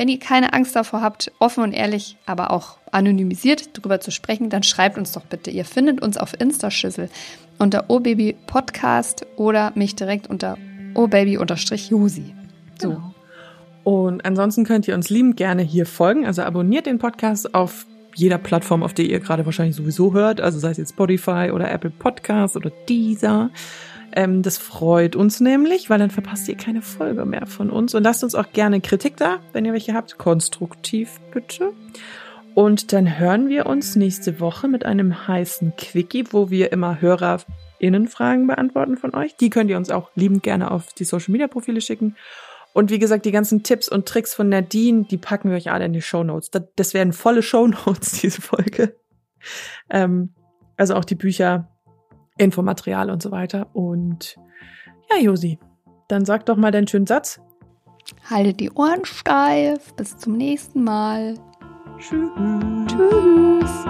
Wenn ihr keine Angst davor habt, offen und ehrlich, aber auch anonymisiert darüber zu sprechen, dann schreibt uns doch bitte. Ihr findet uns auf Instaschüssel unter obabypodcast oder mich direkt unter obaby-josi. So. Genau. Und ansonsten könnt ihr uns liebend gerne hier folgen. Also abonniert den Podcast auf jeder Plattform, auf der ihr gerade wahrscheinlich sowieso hört. Also sei es jetzt Spotify oder Apple Podcast oder Deezer. Ähm, das freut uns nämlich, weil dann verpasst ihr keine Folge mehr von uns. Und lasst uns auch gerne Kritik da, wenn ihr welche habt. Konstruktiv bitte. Und dann hören wir uns nächste Woche mit einem heißen Quickie, wo wir immer HörerInnenfragen beantworten von euch. Die könnt ihr uns auch liebend gerne auf die Social Media Profile schicken. Und wie gesagt, die ganzen Tipps und Tricks von Nadine, die packen wir euch alle in die Show Notes. Das, das werden volle Show Notes, [laughs] diese Folge. Ähm, also auch die Bücher, Infomaterial und so weiter. Und ja, Josi, dann sag doch mal deinen schönen Satz. Haltet die Ohren steif. Bis zum nächsten Mal. Tschüss. Tschüss.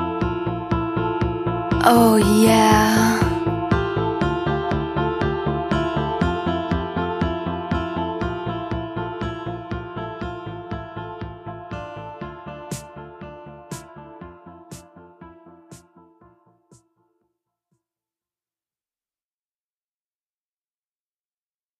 Oh yeah.